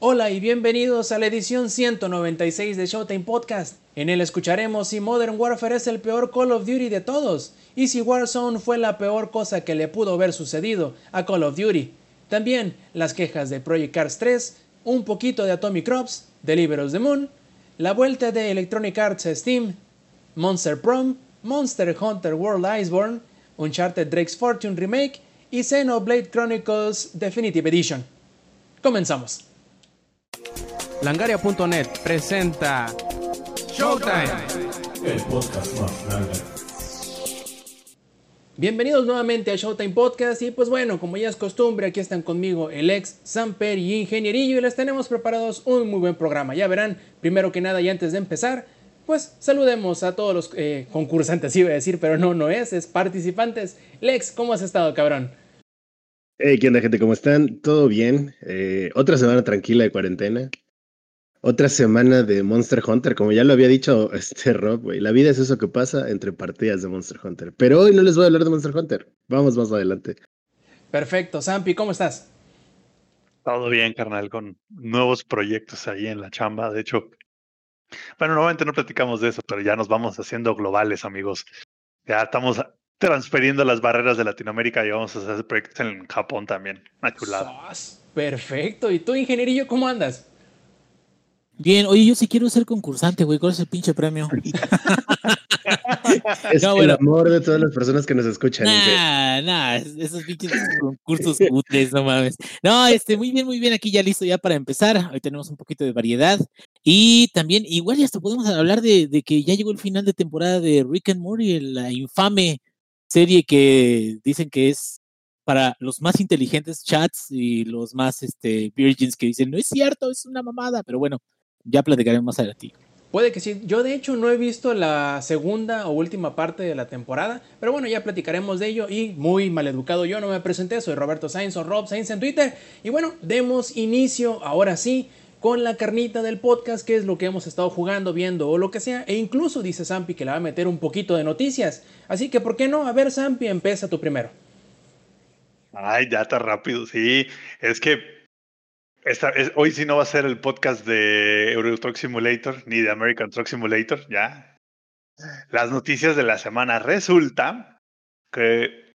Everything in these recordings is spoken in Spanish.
Hola y bienvenidos a la edición 196 de Showtime Podcast. En él escucharemos si Modern Warfare es el peor Call of Duty de todos y si Warzone fue la peor cosa que le pudo haber sucedido a Call of Duty. También las quejas de Project Cars 3, un poquito de Atomic Crops, Deliver Us the Moon, la vuelta de Electronic Arts Steam, Monster Prom, Monster Hunter World Iceborne, Uncharted Drake's Fortune Remake y Xenoblade Chronicles Definitive Edition. Comenzamos. Langaria.net presenta Showtime. El podcast más grande. Bienvenidos nuevamente a Showtime Podcast y pues bueno, como ya es costumbre, aquí están conmigo el ex Samper y Ingenierillo y les tenemos preparados un muy buen programa. Ya verán, primero que nada y antes de empezar, pues saludemos a todos los eh, concursantes, iba a decir, pero no, no es, es participantes. Lex, ¿cómo has estado, cabrón? Hey, ¿qué onda, gente? ¿Cómo están? ¿Todo bien? Eh, otra semana tranquila de cuarentena. Otra semana de Monster Hunter, como ya lo había dicho este Rob, güey. La vida es eso que pasa entre partidas de Monster Hunter. Pero hoy no les voy a hablar de Monster Hunter. Vamos más adelante. Perfecto, Sampi, ¿cómo estás? Todo bien, carnal, con nuevos proyectos ahí en la chamba. De hecho, bueno, nuevamente no platicamos de eso, pero ya nos vamos haciendo globales, amigos. Ya estamos transfiriendo las barreras de Latinoamérica y vamos a hacer proyectos en Japón también. Una chulada. Perfecto. ¿Y tú, Ingenierillo, cómo andas? Bien, oye, yo sí quiero ser concursante, güey. ¿Cuál es el pinche premio? Es No, el bueno. amor de todas las personas que nos escuchan. Nah, nah, es- esos pinches concursos cutres, no mames. No, este, muy bien, muy bien, aquí ya listo ya para empezar. Hoy tenemos un poquito de variedad. Y también, igual y hasta podemos hablar de, de que ya llegó el final de temporada de Rick and Morty, la infame serie que dicen que es para los más inteligentes chats y los más este, virgins que dicen, no es cierto, es una mamada. Pero bueno, ya platicaremos más adelante. Puede que sí. Yo de hecho no he visto la segunda o última parte de la temporada, pero bueno, ya platicaremos de ello y muy maleducado yo no me presenté, soy Roberto Sainz o Rob Sainz en Twitter y bueno, demos inicio ahora sí con la carnita del podcast, que es lo que hemos estado jugando, viendo o lo que sea, e incluso dice Zampi que le va a meter un poquito de noticias, así que ¿por qué no? A ver Zampi, empieza tú primero. Ay, ya está rápido. Sí, es que esta, es- hoy sí no va a ser el podcast de Euro Truck Simulator ni de American Truck Simulator, ya. Las noticias de la semana. Resulta que,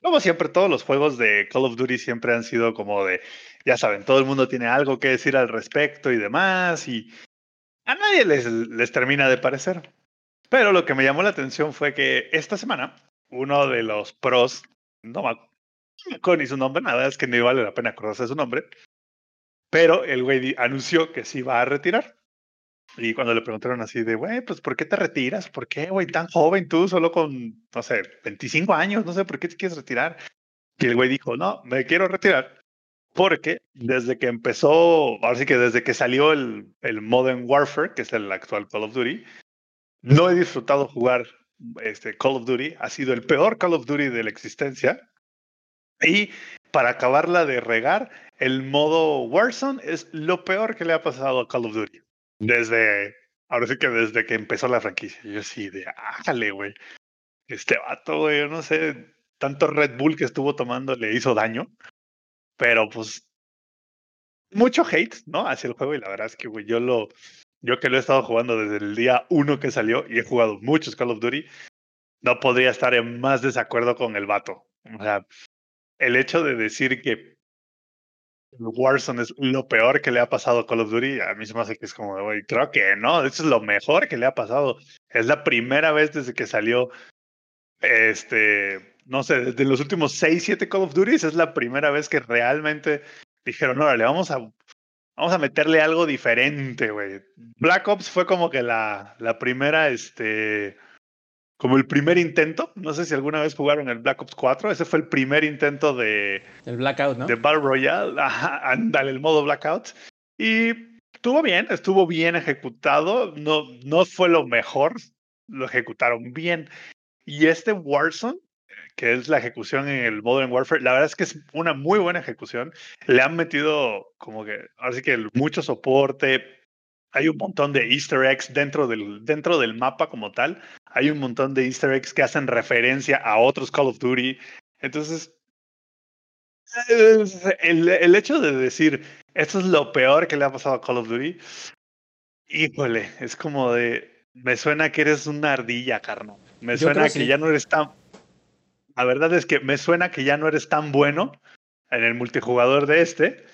como siempre, todos los juegos de Call of Duty siempre han sido como de, ya saben, todo el mundo tiene algo que decir al respecto y demás, y a nadie les, les termina de parecer. Pero lo que me llamó la atención fue que esta semana, uno de los pros, no me acuerdo ni su nombre, nada, es que ni vale la pena acordarse de su nombre. Pero el güey anunció que se iba a retirar. Y cuando le preguntaron así de, güey, pues ¿por qué te retiras? ¿Por qué, güey, tan joven tú, solo con, no sé, 25 años? No sé, ¿por qué te quieres retirar? Y el güey dijo, no, me quiero retirar porque desde que empezó, ahora sí que desde que salió el, el Modern Warfare, que es el actual Call of Duty, no he disfrutado jugar este Call of Duty. Ha sido el peor Call of Duty de la existencia. Y para acabarla de regar, el modo Warzone es lo peor que le ha pasado a Call of Duty. Desde, ahora sí que desde que empezó la franquicia. Yo sí, de, ájale, güey. Este vato, güey, yo no sé, tanto Red Bull que estuvo tomando le hizo daño. Pero pues, mucho hate, ¿no? Hacia el juego. Y la verdad es que, güey, yo lo, yo que lo he estado jugando desde el día uno que salió y he jugado muchos Call of Duty, no podría estar en más desacuerdo con el vato. O sea, el hecho de decir que Warzone es lo peor que le ha pasado a Call of Duty, a mí se me hace que es como, güey, creo que no, eso es lo mejor que le ha pasado. Es la primera vez desde que salió, este, no sé, desde los últimos 6, 7 Call of Duty, es la primera vez que realmente dijeron, órale, vamos a, vamos a meterle algo diferente, güey. Black Ops fue como que la, la primera, este, como el primer intento. No sé si alguna vez jugaron el Black Ops 4. Ese fue el primer intento de, El Blackout, ¿no? de Battle Royale. Ajá, ándale, el modo Blackout. Y estuvo bien, estuvo bien ejecutado. No, no fue lo mejor. Lo ejecutaron bien. Y este Warzone, que es la ejecución en el Modern Warfare, la verdad es que es una muy buena ejecución. Le han metido como que, así que mucho soporte. Hay un montón de easter eggs dentro del, dentro del mapa como tal. Hay un montón de easter eggs que hacen referencia a otros Call of Duty. Entonces, Es El, el hecho de decir, esto es lo peor que le ha pasado a Call of Duty, híjole, es como de, me suena que eres una ardilla, carnal. Me suena que sí. ya no eres tan... La verdad es que me suena que ya no eres tan bueno en el multijugador de este.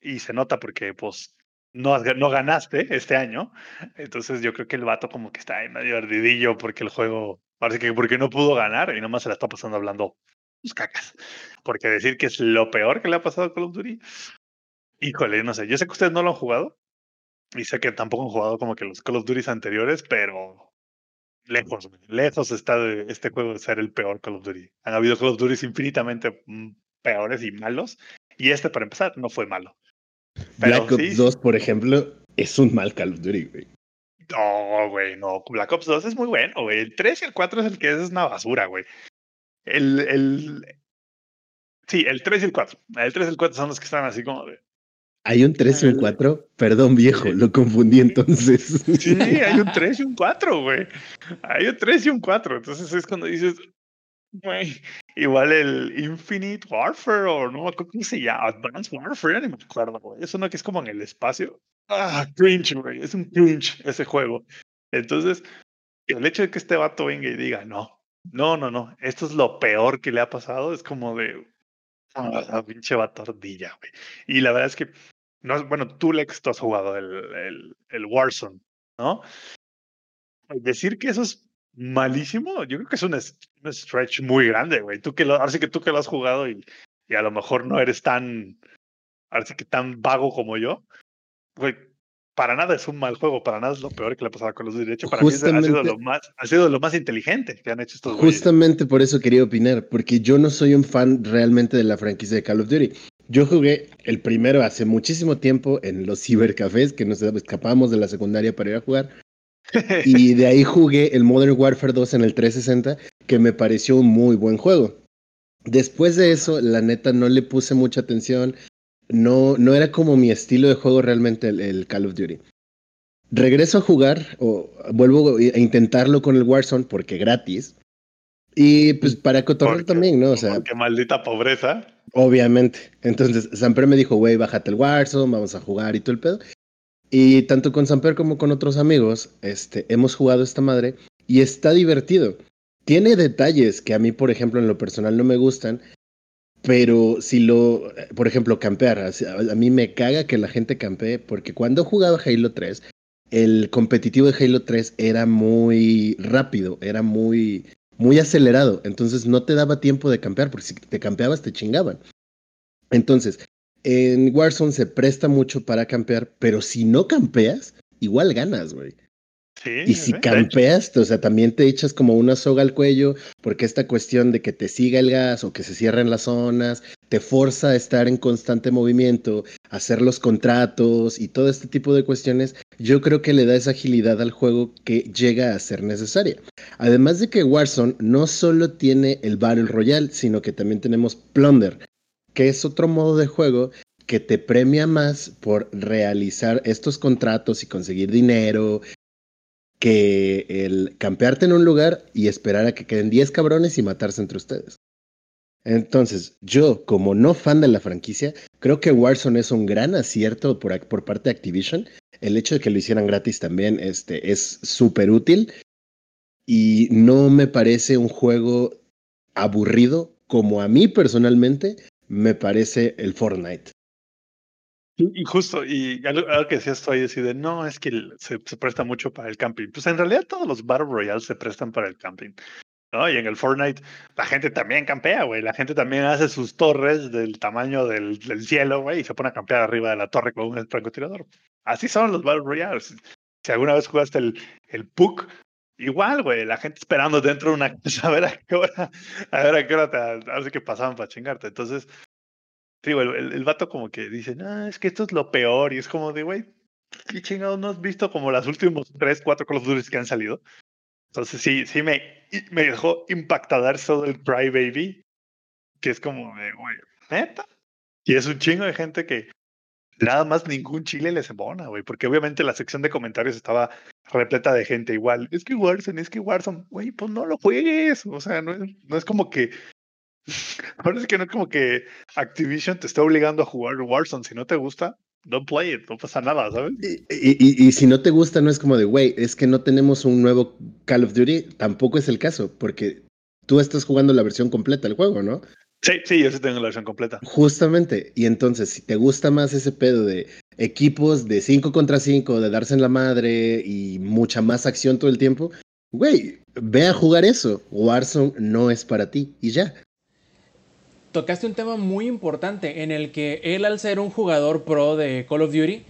Y se nota porque, pues, no, no ganaste este año. Entonces yo creo que el vato como que está ahí medio ardidillo porque el juego, parece que porque no pudo ganar y nomás se la está pasando hablando sus cacas. Porque decir que es lo peor que le ha pasado a Call of Duty, híjole, no sé. Yo sé que ustedes no lo han jugado y sé que tampoco han jugado como que los Call of Duty anteriores, pero lejos, lejos está de este juego de ser el peor Call of Duty. Han habido Call of Duty infinitamente mm, peores y malos y este para empezar no fue malo. Pero Black Ops sí, 2, por ejemplo, es un mal Call of Duty, güey. No, güey, no. Black Ops 2 es muy bueno, güey. El 3 y el 4 es el que es, una basura, güey. El, el. Sí, el 3 y el 4. El 3 y el 4 son los que están así como de. Hay un 3 y un El- 4. Perdón, viejo, lo confundí entonces. Sí, hay un 3 y un 4, güey. Hay un 3 y un 4. Entonces es cuando dices. Güey, igual el Infinite Warfare o no, ¿cómo se llama? Advanced Warfare, ni me acuerdo, güey. Es uno que es como en el espacio. Ah, cringe, güey. Es un cringe ese juego. Entonces, el hecho de que este vato venga y diga, no, no, no, no, esto es lo peor que le ha pasado, es como de, ah, pinche vato ardilla, güey. Y la verdad es que, no, bueno, tú, Lex, tú has jugado el, el, el Warzone, ¿no? Decir que eso es malísimo, yo creo que es un, un stretch muy grande, güey. Tú que lo, ahora sí que tú que lo has jugado y, y a lo mejor no eres tan, ahora sí que tan vago como yo, güey. Para nada es un mal juego, para nada es lo peor que le ha pasado a Call of Duty. De hecho, para mí ha sido lo más, ha sido lo más inteligente que han hecho estos güeyes. Justamente por eso quería opinar, porque yo no soy un fan realmente de la franquicia de Call of Duty. Yo jugué el primero hace muchísimo tiempo en los cibercafés, que nos escapábamos de la secundaria para ir a jugar. Y de ahí jugué el Modern Warfare 2 en el 360, que me pareció un muy buen juego. Después de eso, la neta, no le puse mucha atención. No, no era como mi estilo de juego realmente el, el Call of Duty. Regreso a jugar, o vuelvo a intentarlo con el Warzone, porque gratis. Y pues para cotorrear también, ¿no? O sea, Porque maldita pobreza. Obviamente. Entonces, Samper me dijo, güey, bájate el Warzone, vamos a jugar y todo el pedo. Y tanto con Samper como con otros amigos, este, hemos jugado esta madre y está divertido. Tiene detalles que a mí, por ejemplo, en lo personal no me gustan, pero si lo, por ejemplo, campear, a mí me caga que la gente campee, porque cuando jugaba Halo 3, el competitivo de Halo 3 era muy rápido, era muy, muy acelerado, entonces no te daba tiempo de campear, porque si te campeabas te chingaban. Entonces, en Warzone se presta mucho para campear, pero si no campeas, igual ganas, güey. Sí. Y si campeas, o sea, también te echas como una soga al cuello, porque esta cuestión de que te siga el gas o que se cierren las zonas, te forza a estar en constante movimiento, hacer los contratos y todo este tipo de cuestiones, yo creo que le da esa agilidad al juego que llega a ser necesaria. Además de que Warzone no solo tiene el Battle Royale, sino que también tenemos Plunder, que es otro modo de juego que te premia más por realizar estos contratos y conseguir dinero que el campearte en un lugar y esperar a que queden 10 cabrones y matarse entre ustedes. Entonces, yo, como no fan de la franquicia, creo que Warzone es un gran acierto por, por parte de Activision. El hecho de que lo hicieran gratis también este, es súper útil. Y no me parece un juego aburrido como a mí personalmente me parece el Fortnite. Y justo, y algo, que decías tú ahí, así de, no, es que se, presta mucho para el camping. Pues en realidad todos los Battle Royale se prestan para el camping. ¿no? Y en el Fortnite la gente también campea, güey. La gente también hace sus torres del tamaño del, cielo, güey, y se pone a campear arriba de la torre con un francotirador. Así son los Battle Royale. Si, si alguna vez jugaste el, el PUC, igual, güey, la gente esperando dentro de una casa a ver a qué hora, a ver a qué hora te, así que pasaban para chingarte. Entonces, Digo, el, el, el vato como que dice, no, es que esto es lo peor. Y es como de, güey, ¿qué chingados no has visto como los últimos tres, cuatro Call of Duty que han salido? Entonces sí, sí me, me dejó impactar todo el Cry Baby, que es como de, güey, neta. Y es un chingo de gente que nada más ningún chile les embona, güey, porque obviamente la sección de comentarios estaba repleta de gente igual. Es que Warzone, es que Warzone, güey, pues no lo juegues. O sea, no es, no es como que Ahora es que no es como que Activision te está obligando a jugar Warzone. Si no te gusta, don't play it, no pasa nada, ¿sabes? Y, y- y si no te gusta, no es como de, güey, es que no tenemos un nuevo Call of Duty. Tampoco es el caso, porque tú estás jugando la versión completa del juego, ¿no? Sí, sí, yo sí tengo la versión completa. Justamente. Y entonces, si te gusta más ese pedo de equipos de 5 contra 5, de darse en la madre y mucha más acción todo el tiempo, güey, ve a jugar eso. Warzone no es para ti y ya. Tocaste un tema muy importante en el que él al ser un jugador pro de Call of Duty,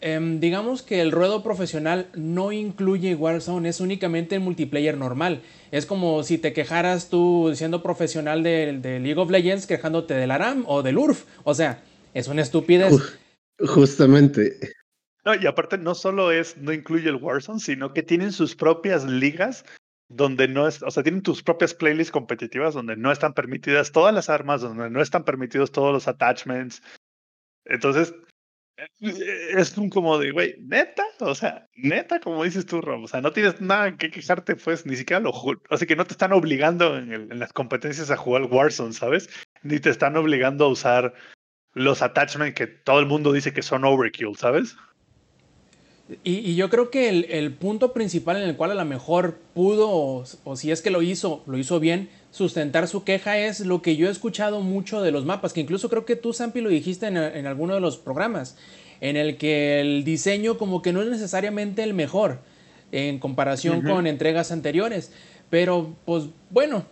em, digamos que el ruedo profesional no incluye Warzone, es únicamente el multiplayer normal. Es como si te quejaras tú siendo profesional de, de League of Legends quejándote del ARAM o del URF. O sea, es una estupidez. Uf. Justamente. No, y aparte no solo es, no incluye el Warzone, sino que tienen sus propias ligas donde no es, o sea, tienen tus propias playlists competitivas donde no están permitidas todas las armas, donde no están permitidos todos los attachments. Entonces, eh, es un como de, güey, neta, o sea, neta, como dices tú, Rob, o sea, no tienes nada que quejarte, pues, ni siquiera lo ju- Así que no te están obligando en, el- en las competencias a jugar Warzone, ¿sabes? Ni te están obligando a usar los attachments que todo el mundo dice que son overkill, ¿sabes? Y, y yo creo que el, el punto principal en el cual a lo mejor pudo, o, o si es que lo hizo, lo hizo bien, sustentar su queja es lo que yo he escuchado mucho de los mapas, que incluso creo que tú, Sampi, lo dijiste en, en alguno de los programas, en el que el diseño como que no es necesariamente el mejor en comparación con entregas anteriores. Pero, pues bueno,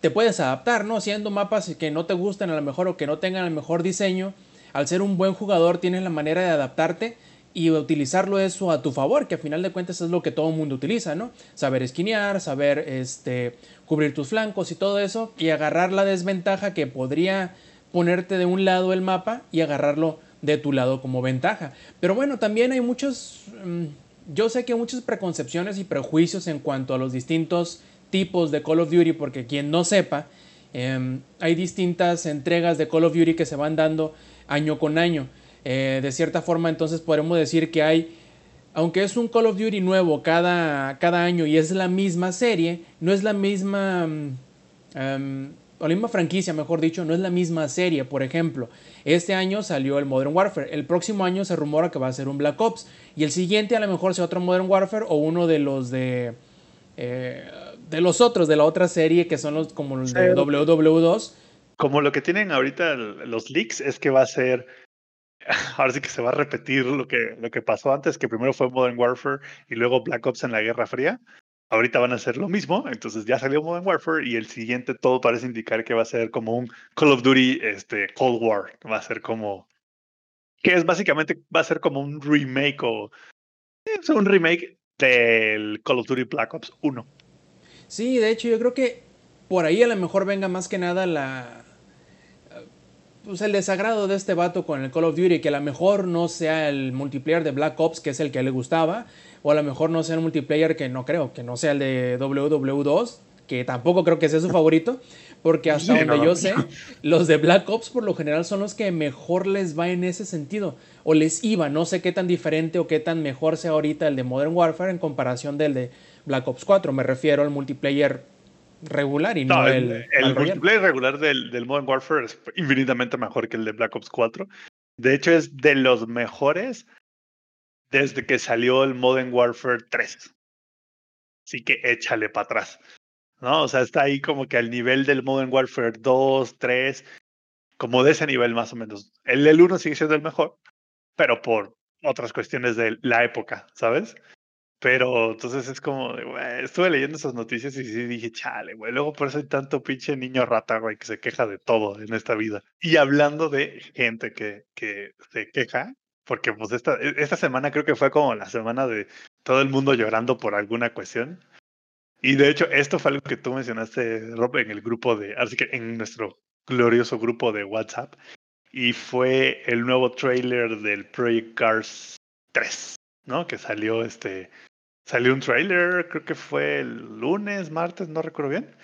te, puedes adaptar, ¿no? Siendo mapas que no te gusten a lo mejor o que no tengan el mejor diseño, al ser un buen jugador tienes la manera de adaptarte y utilizarlo eso a tu favor, que a final de cuentas es lo que todo el mundo utiliza, ¿no? Saber esquinear, saber este, cubrir tus flancos y todo eso, y agarrar la desventaja que podría ponerte de un lado el mapa y agarrarlo de tu lado como ventaja. Pero bueno, también hay muchos, mm, yo sé que hay muchas preconcepciones y prejuicios en cuanto a los distintos tipos de Call of Duty, porque quien no sepa, em, hay distintas entregas de Call of Duty que se van dando año con año. Eh, de cierta forma, entonces podemos decir que hay, aunque es un Call of Duty nuevo cada, cada año y es la misma serie, no es la misma, mm, em, o la misma franquicia, mejor dicho, no es la misma serie. Por ejemplo, este año salió el Modern Warfare, el próximo año se rumora que va a ser un Black Ops y el siguiente a lo mejor sea otro Modern Warfare o uno de los de... eh, de los otros, de la otra serie que son los como los de Sí. WW2, Como lo que tienen ahorita los leaks es que va a ser, ahora sí que se va a repetir lo que, lo que pasó antes, que primero fue Modern Warfare y luego Black Ops en la Guerra Fría. Ahorita van a hacer lo mismo, entonces ya salió Modern Warfare y el siguiente todo parece indicar que va a ser como un Call of Duty este, Cold War, va a ser como, que es básicamente, va a ser como un remake o es un remake del Call of Duty Black Ops 1. Sí, de hecho yo creo que por ahí a lo mejor venga más que nada la pues el desagrado de este vato con el Call of Duty, que a lo mejor no sea el multiplayer de Black Ops, que es el que le gustaba, o a lo mejor no sea el multiplayer que no creo, que no sea el de WW2, que tampoco creo que sea su favorito, porque hasta Sí, donde no, yo sé, los de Black Ops por lo general son los que mejor les va en ese sentido, o les iba, no sé qué tan diferente o qué tan mejor sea ahorita el de Modern Warfare en comparación del de Black Ops 4, me refiero al multiplayer regular y no, No, el, el, multiplayer regular del, del Modern Warfare es infinitamente mejor que el de Black Ops 4. De hecho, es de los mejores desde que salió el Modern Warfare 3. Así que échale para atrás. ¿No? O sea, está ahí como que al nivel del Modern Warfare 2, 3, como de ese nivel más o menos. El del 1 sigue siendo el mejor, pero por otras cuestiones de la época, ¿sabes? Pero entonces es como, güey, estuve leyendo esas noticias y sí dije, chale, güey, luego por eso hay tanto pinche niño rata, güey, que se queja de todo en esta vida. Y hablando de gente que, que se queja, porque pues esta, e- esta semana creo que fue como la semana de todo el mundo llorando por alguna cuestión. Y de hecho, esto fue algo que tú mencionaste, Rob, en el grupo de, así que en nuestro glorioso grupo de WhatsApp. Y fue el nuevo trailer del Project Cars 3, ¿no? Que salió este. Salió un trailer, creo que fue el lunes, martes, no recuerdo bien.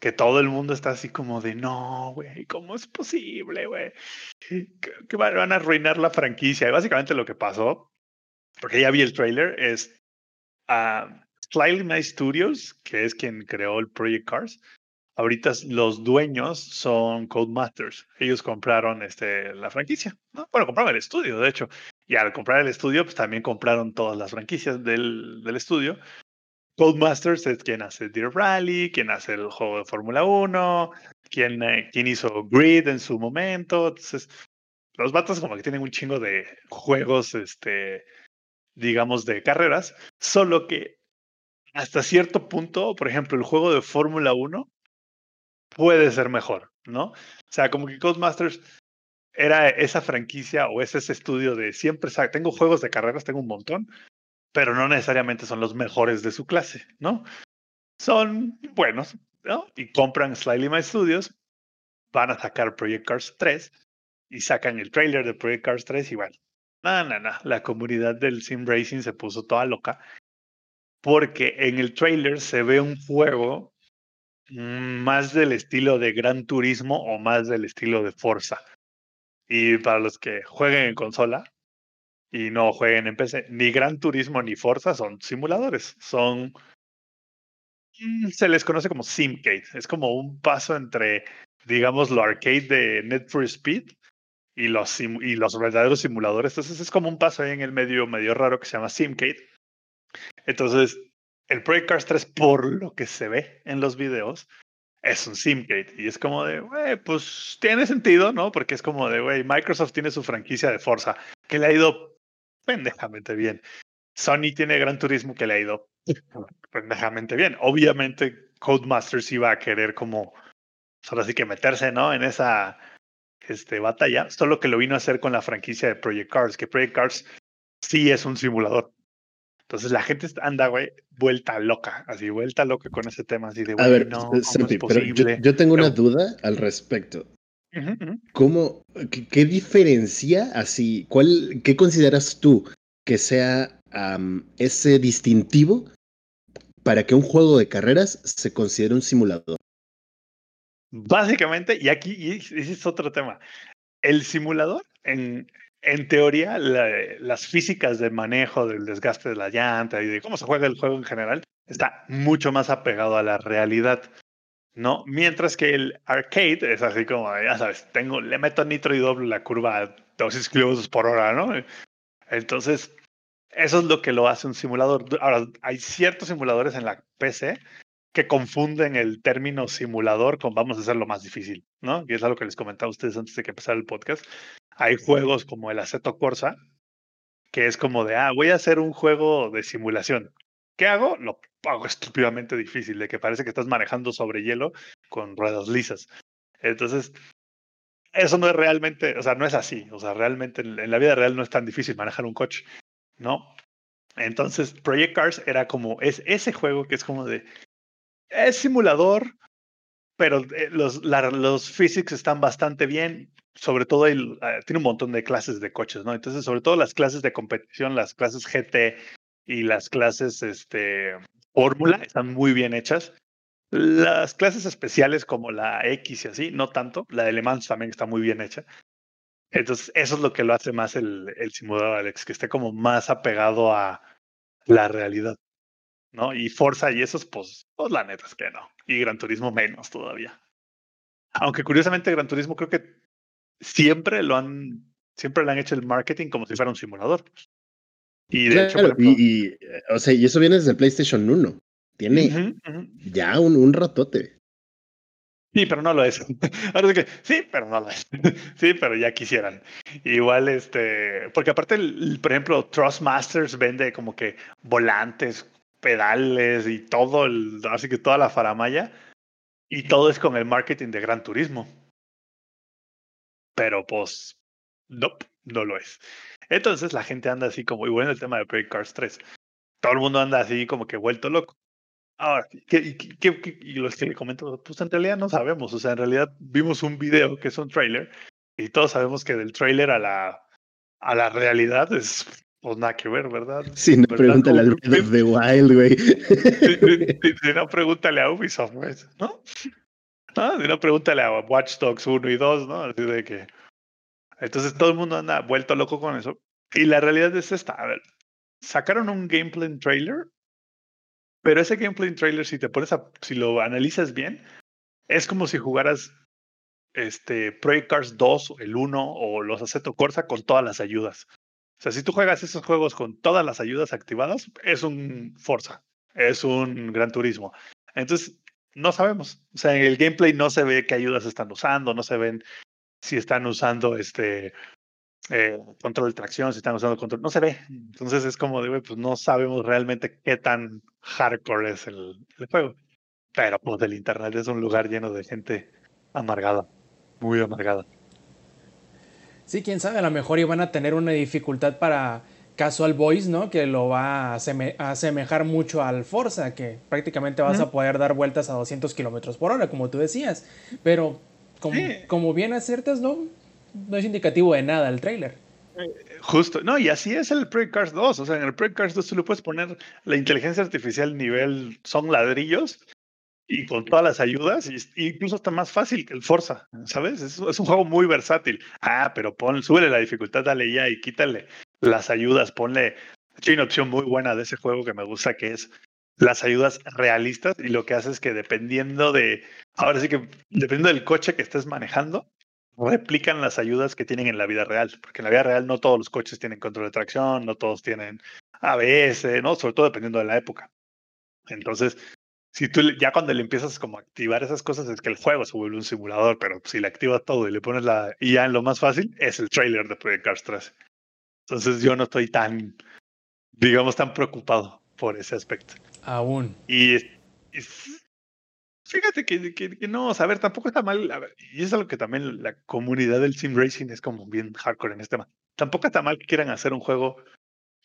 Que todo el mundo está así como de no, güey, ¿cómo es posible, güey? Que, van a arruinar la franquicia. Y básicamente lo que pasó, porque ya vi el trailer, es a Slightly My Studios, que es quien creó el Project Cars, ahorita los dueños son Codemasters. Ellos compraron este, la franquicia. ¿no? Bueno, compraron el estudio, de hecho. Y al comprar el estudio, pues también compraron todas las franquicias del, del estudio. Codemasters es quien hace Deer Rally, quien hace el juego de Fórmula 1, quien, eh, quien hizo Grid en su momento. Entonces, los vatos como que tienen un chingo de juegos, este, digamos, de carreras, solo que hasta cierto punto, por ejemplo, el juego de Fórmula 1 puede ser mejor, ¿no? O sea, como que Codemasters era esa franquicia o es ese estudio de siempre, tengo juegos de carreras, tengo un montón, pero no necesariamente son los mejores de su clase, ¿no? Son buenos, ¿no? Y compran Slightly My Studios, van a sacar Project Cars 3 y sacan el trailer de Project Cars 3 igual. No, no, no, la comunidad del Sim Racing se puso toda loca porque en el trailer se ve un juego más del estilo de Gran Turismo o más del estilo de Forza. Y para los que jueguen en consola y no jueguen en PC, ni Gran Turismo ni Forza son simuladores, son mm, se les conoce como Simcade. Es como un paso entre, digamos, lo arcade de Need for Speed y los, y los verdaderos simuladores. Entonces es como un paso ahí en el medio, medio raro que se llama Simcade. Entonces, el Project Cars 3, por lo que se ve en los videos, es un Simcade. Y es como de, güey, pues tiene sentido, ¿no? Porque es como de, güey, Microsoft tiene su franquicia de Forza, que le ha ido pendejamente bien. Sony tiene Gran Turismo que le ha ido pendejamente bien. Obviamente, Codemasters iba a querer como, solo así que meterse, ¿no? En esa este, batalla, solo que lo vino a hacer con la franquicia de Project Cars, que Project Cars sí es un simulador. Entonces la gente anda, güey, vuelta loca, así, vuelta loca con ese tema, así de, güey, A ver, no, Santi, pero yo, yo, tengo una duda al respecto. Uh -huh, uh ¿Cómo, qué, qué, diferencia, así, cuál, qué consideras tú que sea um, ese distintivo para que un juego de carreras se considere un simulador? Básicamente, y aquí y ese es otro tema, el simulador en, en teoría, la, las físicas de manejo del desgaste de la llanta y de cómo se juega el juego en general está mucho más apegado a la realidad, ¿no? Mientras que el arcade es así como, ya sabes, tengo, le meto nitro y doble la curva a 2 kilómetros por hora, ¿no? Entonces, eso es lo que lo hace un simulador. Ahora, hay ciertos simuladores en la PC que confunden el término simulador con vamos a hacerlo más difícil, ¿no? Y es algo que les comentaba a ustedes antes de que empezara el podcast hay juegos como el Aceto Corsa, que es como de, ah, voy a hacer un juego de simulación. ¿Qué hago? Lo hago estúpidamente difícil, de que parece que estás manejando sobre hielo con ruedas lisas. Entonces, eso no es realmente, o sea, no es así. O sea, realmente en, en la vida real no es tan difícil manejar un coche, ¿no? Entonces, Project Cars era como, es ese juego que es como de, es simulador, pero eh, los, la, los physics están bastante bien, sobre todo el, uh, tiene un montón de clases de coches, ¿no? Entonces, sobre todo las clases de competición, las clases GT y las clases este, Fórmula están muy bien hechas. Las clases especiales como la X y así, no tanto. La de Le Mans también está muy bien hecha. Entonces, eso es lo que lo hace más el, el simulador, Alex, que esté como más apegado a la realidad. ¿No? Y Forza y esos, pues, pues la neta es que no. Y Gran Turismo menos todavía. Aunque curiosamente Gran Turismo creo que siempre lo han, siempre le han hecho el marketing como si fuera un simulador. Y de claro, hecho, ejemplo, y, y, o sea, y eso viene desde el PlayStation 1. Tiene uh -huh, uh -huh. ya un, un ratote. Sí, pero no lo es. Ahora que sí, pero no lo es. sí, pero ya quisieran. Igual, este, porque aparte, el, por ejemplo, Trustmasters vende como que volantes, pedales y todo, el, así que toda la faramaya. Y todo es con el marketing de Gran Turismo pero pues, no, nope, no lo es. Entonces la gente anda así como, y bueno, el tema de Project Cars 3. Todo el mundo anda así como que vuelto loco. Ahora, ¿qué, qué, qué, y los que le comento, pues en realidad no sabemos, o sea, en realidad vimos un video que es un trailer y todos sabemos que del trailer a la, a la realidad es pues nada que ver, ¿verdad? Sí, no pregúntale al de Wild, güey. Si no, pregúntale a Ubisoft, ¿no? ¿no? Si no, pregúntale a Watch Dogs 1 y 2, ¿no? Así de que. Entonces todo el mundo anda vuelto loco con eso. Y la realidad es esta. A ver, sacaron un gameplay trailer, pero ese gameplay trailer, si te pones a, si lo analizas bien, es como si jugaras este, Project Cars 2, el 1 o los Assetto Corsa con todas las ayudas. Sea, si tú juegas esos juegos con todas las ayudas activadas, es un Forza, es un Gran Turismo. Entonces, no sabemos. O sea, en el gameplay no se ve qué ayudas están usando, no se ven si están usando este eh, control de tracción, si están usando control, no se ve. Entonces es como de, pues no sabemos realmente qué tan hardcore es el juego. Pero pues el internet es un lugar lleno de gente amargada, muy amargada. Sí, quién sabe, a lo mejor iban a tener una dificultad para Casual Voice, ¿no? Que lo va a, aseme- a asemejar mucho al Forza, que prácticamente vas a poder dar vueltas a 200 kilómetros por hora, como tú decías. Pero, como, bien acertas, no, no es indicativo de nada el trailer. Justo, no, y así es el Project Cars 2. O sea, en el Project Cars 2 tú le puedes poner la inteligencia artificial nivel son ladrillos y con todas las ayudas, y, incluso está más fácil que el Forza, ¿sabes? Es, un juego muy versátil. Ah, pero pon, súbele la dificultad, dale ya y quítale las ayudas, ponle. Hay una opción muy buena de ese juego que me gusta que es las ayudas realistas y lo que hace es que dependiendo de, ahora sí que dependiendo del coche que estés manejando, replican las ayudas que tienen en la vida real, porque en la vida real no todos los coches tienen control de tracción, no todos tienen ABS, ¿no? Sobre todo dependiendo de la época. Entonces, si tú ya cuando le empiezas como a activar esas cosas es que el juego se vuelve un simulador, pero si le activas todo y le pones la IA en lo más fácil, es el trailer de Project Cars 3. Entonces yo no estoy tan, digamos, tan preocupado por ese aspecto. Aún. Y, y fíjate que, que, que no, o sea, a ver, tampoco está mal, a ver, y es algo que también la comunidad del sim racing es como bien hardcore en este tema. Tampoco está mal que quieran hacer un juego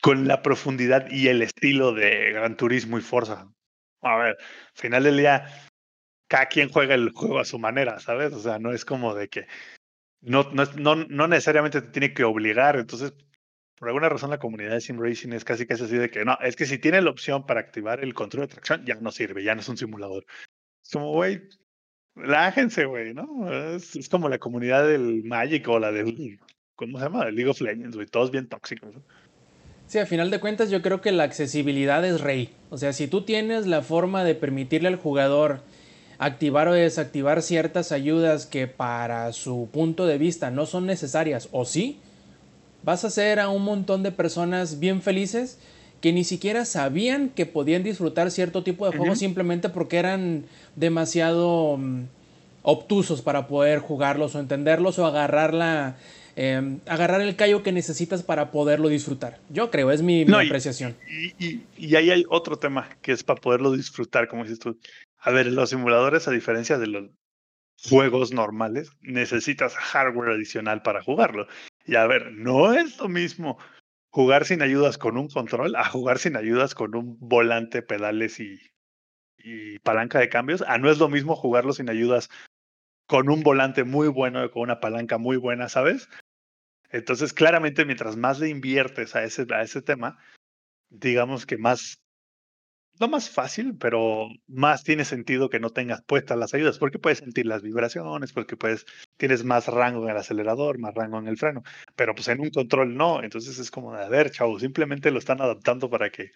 con la profundidad y el estilo de Gran Turismo y Forza. A ver, al final del día, cada quien juega el juego a su manera, ¿sabes? O sea, no es como de que no, no, no, no necesariamente te tiene que obligar. Entonces, por alguna razón, la comunidad de Sim Racing es casi casi así de que no, es que si tiene la opción para activar el control de tracción, ya no sirve, ya no es un simulador. Es como, güey, relájense, güey, ¿no? Es, es como la comunidad del Magic o la del, ¿cómo se llama? Del League of Legends, güey, todos bien tóxicos. ¿no? Sí, a final de cuentas yo creo que la accesibilidad es rey. O sea, si tú tienes la forma de permitirle al jugador activar o desactivar ciertas ayudas que para su punto de vista no son necesarias, o sí, vas a hacer a un montón de personas bien felices que ni siquiera sabían que podían disfrutar cierto tipo de juegos simplemente porque eran demasiado mm, obtusos para poder jugarlos o entenderlos o agarrar la, eh, agarrar el callo que necesitas para poderlo disfrutar. Yo creo, es mi, mi No, apreciación. Y, y, y ahí hay otro tema que es para poderlo disfrutar, como dices tú. A ver, los simuladores, a diferencia de los juegos normales, necesitas hardware adicional para jugarlo. Y a ver, no es lo mismo jugar sin ayudas con un control a jugar sin ayudas con un volante, pedales y, y palanca de cambios. A no es lo mismo jugarlo sin ayudas con un volante muy bueno, con una palanca muy buena, ¿sabes? Entonces, claramente, mientras más le inviertes a ese, a ese tema, digamos que más, no más fácil, pero más tiene sentido que no tengas puestas las ayudas, porque puedes sentir las vibraciones, porque puedes, tienes más rango en el acelerador, más rango en el freno, pero pues en un control no, entonces es como, a ver, chavo, simplemente lo están adaptando para que,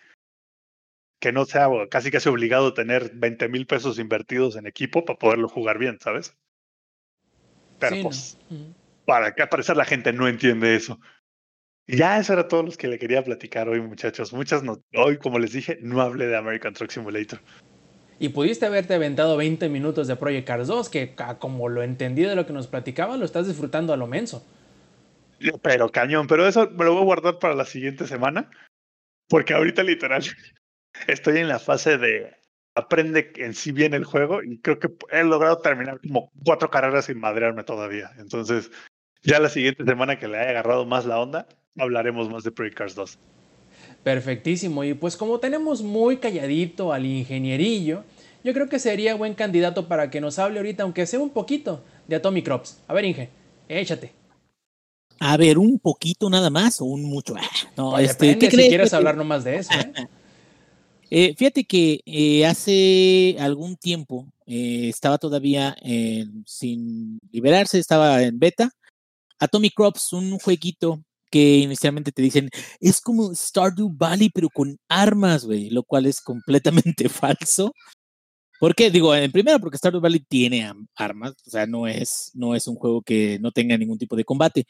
que no sea casi casi obligado tener 20 mil pesos invertidos en equipo para poderlo jugar bien, ¿sabes? Pero Sí, no. pues, para que al parecer la gente no entiende eso. Y ya eso era todo lo que le quería platicar hoy, muchachos. Muchas no hoy, como les dije, no hablé de American Truck Simulator. Y pudiste haberte aventado 20 minutos de Project Cars 2, que a como lo entendí de lo que nos platicaba, lo estás disfrutando a lo menso. Pero cañón, pero eso me lo voy a guardar para la siguiente semana, porque ahorita literal estoy en la fase de aprende en sí bien el juego y creo que he logrado terminar como cuatro carreras sin madrearme todavía. Entonces, ya la siguiente semana que le haya agarrado más la onda, hablaremos más de Project Cars 2. Perfectísimo. Y pues como tenemos muy calladito al ingenierillo, yo creo que sería buen candidato para que nos hable ahorita, aunque sea un poquito, de Atomic Crops. A ver, Inge, échate. A ver, un poquito nada más o un mucho. Ah, No, Oye, este, depende ¿qué si crees? quieres hablar nomás de eso. ¿eh? Eh, fíjate que eh, hace algún tiempo eh, estaba todavía sin liberarse, estaba en beta. Atomic Crops, un jueguito que inicialmente te dicen es como Stardew Valley, pero con armas, güey, lo cual es completamente falso. ¿Por qué? Digo, en primero porque Stardew Valley tiene armas, o sea, no es, no es un juego que no tenga ningún tipo de combate.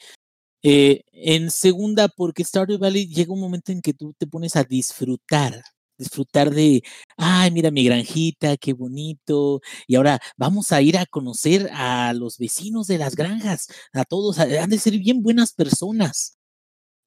Eh, en segunda, porque Stardew Valley llega un momento en que tú te pones a disfrutar, disfrutar de, ay, mira mi granjita, qué bonito, y ahora vamos a ir a conocer a los vecinos de las granjas, a todos, han de ser bien buenas personas.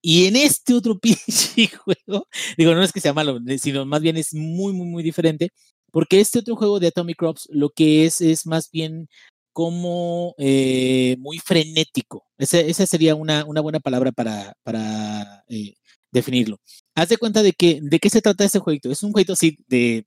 Y en este otro pinche juego, digo, no es que sea malo, sino más bien es muy, muy, muy diferente, porque este otro juego de Atomic Crops lo que es es más bien como eh, muy frenético. esa sería una, una, buena palabra para, para eh, definirlo. Haz de cuenta de que, de qué se trata este jueguito. Es un jueguito así de,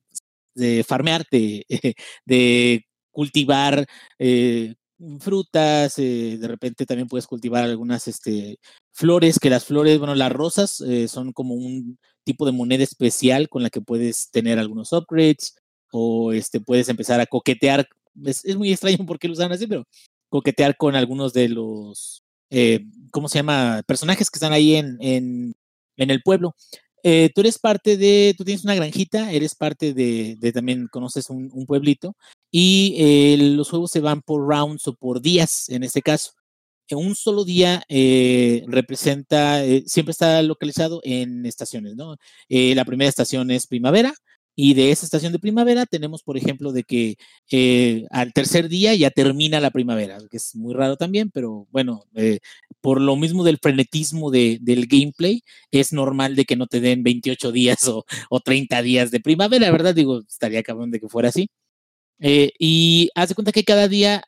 de farmear, de, cultivar eh, frutas, de repente también puedes cultivar algunas este, flores, que las flores, bueno, las rosas son como un tipo de moneda especial con la que puedes tener algunos upgrades o este, puedes empezar a coquetear. Es, muy extraño porque lo usan así, pero coquetear con algunos de los, eh, ¿cómo se llama? Personajes que están ahí en, en el pueblo. Eh, tú eres parte de, tú tienes una granjita, eres parte de, de también conoces un, pueblito y eh, los juegos se van por rounds o por días en este caso. En un solo día representa, siempre está localizado en estaciones, ¿no? la primera estación es primavera, y de esa estación de primavera tenemos, por ejemplo, de que eh, al tercer día ya termina la primavera, que es muy raro también, pero bueno, eh, por lo mismo del frenetismo de, del gameplay, es normal de que no te den 28 días o, o 30 días de primavera, ¿verdad? Digo, estaría cabrón de que fuera así. Eh, y haz de cuenta que cada día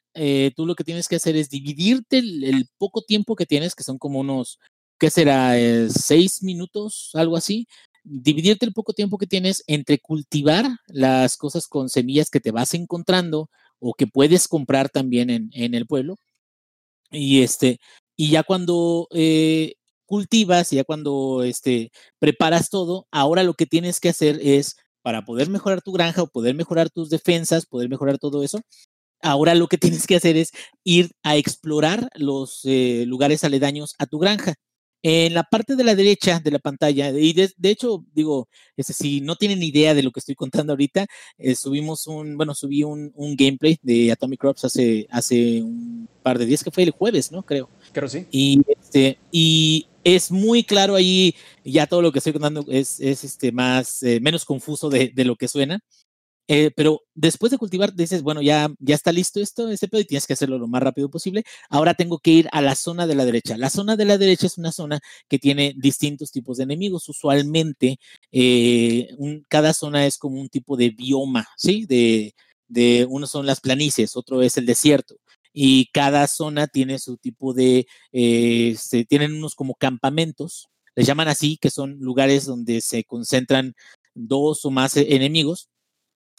tú lo que tienes que hacer es dividirte el, poco tiempo que tienes, que son como unos, ¿qué será? seis minutos, algo así, dividirte el poco tiempo que tienes entre cultivar las cosas con semillas que te vas encontrando o que puedes comprar también en, en el pueblo. Y este, y ya cuando eh, cultivas, ya cuando este, preparas todo, ahora lo que tienes que hacer es, para poder mejorar tu granja o poder mejorar tus defensas, poder mejorar todo eso, ahora lo que tienes que hacer es ir a explorar los eh, lugares aledaños a tu granja. En la parte de la derecha de la pantalla, y de, hecho, digo, este, si no tienen idea de lo que estoy contando ahorita, eh, subimos un, bueno, subí un, un, gameplay de Atomic Crops hace, hace un par de días, que fue el jueves, ¿no? Creo. Creo sí. Y, este, y es muy claro ahí, ya todo lo que estoy contando es, es este, más, eh, menos confuso de, de lo que suena. Eh, pero después de cultivar, dices, bueno, ya, ya está listo esto, ese pedo, y tienes que hacerlo lo más rápido posible. Ahora tengo que ir a la zona de la derecha. La zona de la derecha es una zona que tiene distintos tipos de enemigos. Usualmente, eh, cada zona es como un tipo de bioma, ¿sí? De, de uno son las planicies, otro es el desierto. Y cada zona tiene su tipo de, eh, se, tienen unos como campamentos, les llaman así, que son lugares donde se concentran dos o más enemigos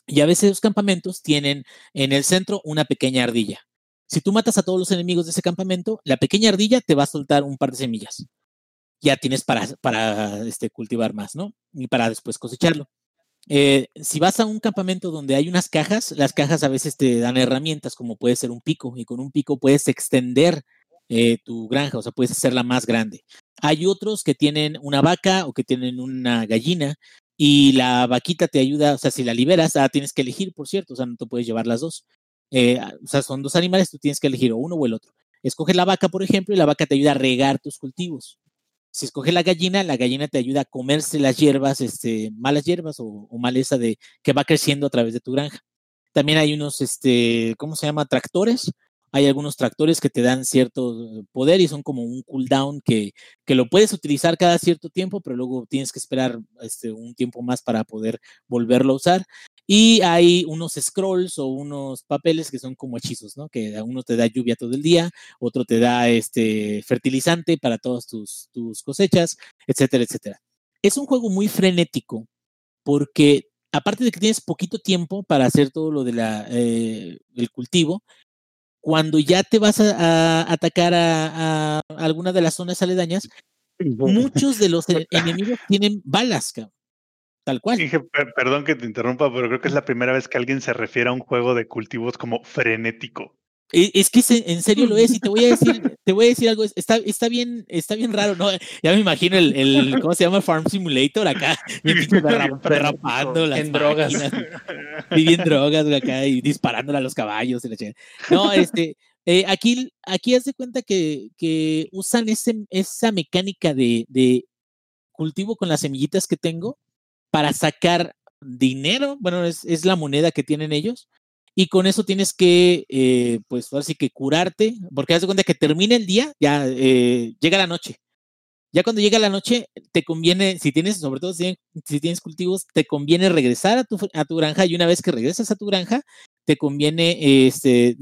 y a veces los campamentos tienen en el centro una pequeña ardilla. Si tú matas a todos los enemigos de ese campamento, la pequeña ardilla te va a soltar un par de semillas. Ya tienes para, este, cultivar más, ¿no? Y para después cosecharlo. Eh, si vas a un campamento donde hay unas cajas, las cajas a veces te dan herramientas como puede ser un pico y con un pico puedes extender eh, tu granja, o sea, puedes hacerla más grande. Hay otros que tienen una vaca o que tienen una gallina y la vaquita te ayuda, o sea, si la liberas, ah, tienes que elegir, por cierto, o sea, no te puedes llevar las dos. Eh, ah, o sea, son dos animales, tú tienes que elegir o uno o el otro. Escoge la vaca, por ejemplo, y la vaca te ayuda a regar tus cultivos. Si escoges la gallina, la gallina te ayuda a comerse las hierbas, este, malas hierbas o, o, maleza de que va creciendo a través de tu granja. También hay unos, este, ¿cómo se llama? Tractores hay algunos tractores que te dan cierto poder y son como un cooldown que, que lo puedes utilizar cada cierto tiempo, pero luego tienes que esperar este, un tiempo más para poder volverlo a usar. Y hay unos scrolls o unos papeles que son como hechizos, ¿no? Que uno te da lluvia todo el día, otro te da este fertilizante para todas tus, tus cosechas, etcétera, etcétera. Es un juego muy frenético porque aparte de que tienes poquito tiempo para hacer todo lo del eh, cultivo, cuando ya te vas a, atacar a, alguna de las zonas aledañas, muchos de los e, enemigos tienen balas, Tal cual. Dije, perdón que te interrumpa, pero creo que es la primera vez que alguien se refiere a un juego de cultivos como frenético. E- Es que en serio lo es, y te voy a decir, te voy a decir algo, es- está, está bien, está bien raro, ¿no? Ya me imagino el, el ¿cómo se llama? Farm Simulator acá, derrapando las En drogas. bien drogas acá y disparándole a los caballos. No, este, eh, aquí, aquí haz de cuenta que, que usan ese, esa mecánica de, de cultivo con las semillitas que tengo para sacar dinero, bueno, es, es la moneda que tienen ellos, y con eso tienes que, eh, pues ahora sí que curarte, porque haz de cuenta que termina el día, ya eh, llega la noche. Ya cuando llega la noche, te conviene, si tienes, sobre todo si, tienes cultivos, te conviene regresar a tu, a tu granja y una vez que regresas a tu granja, te conviene este,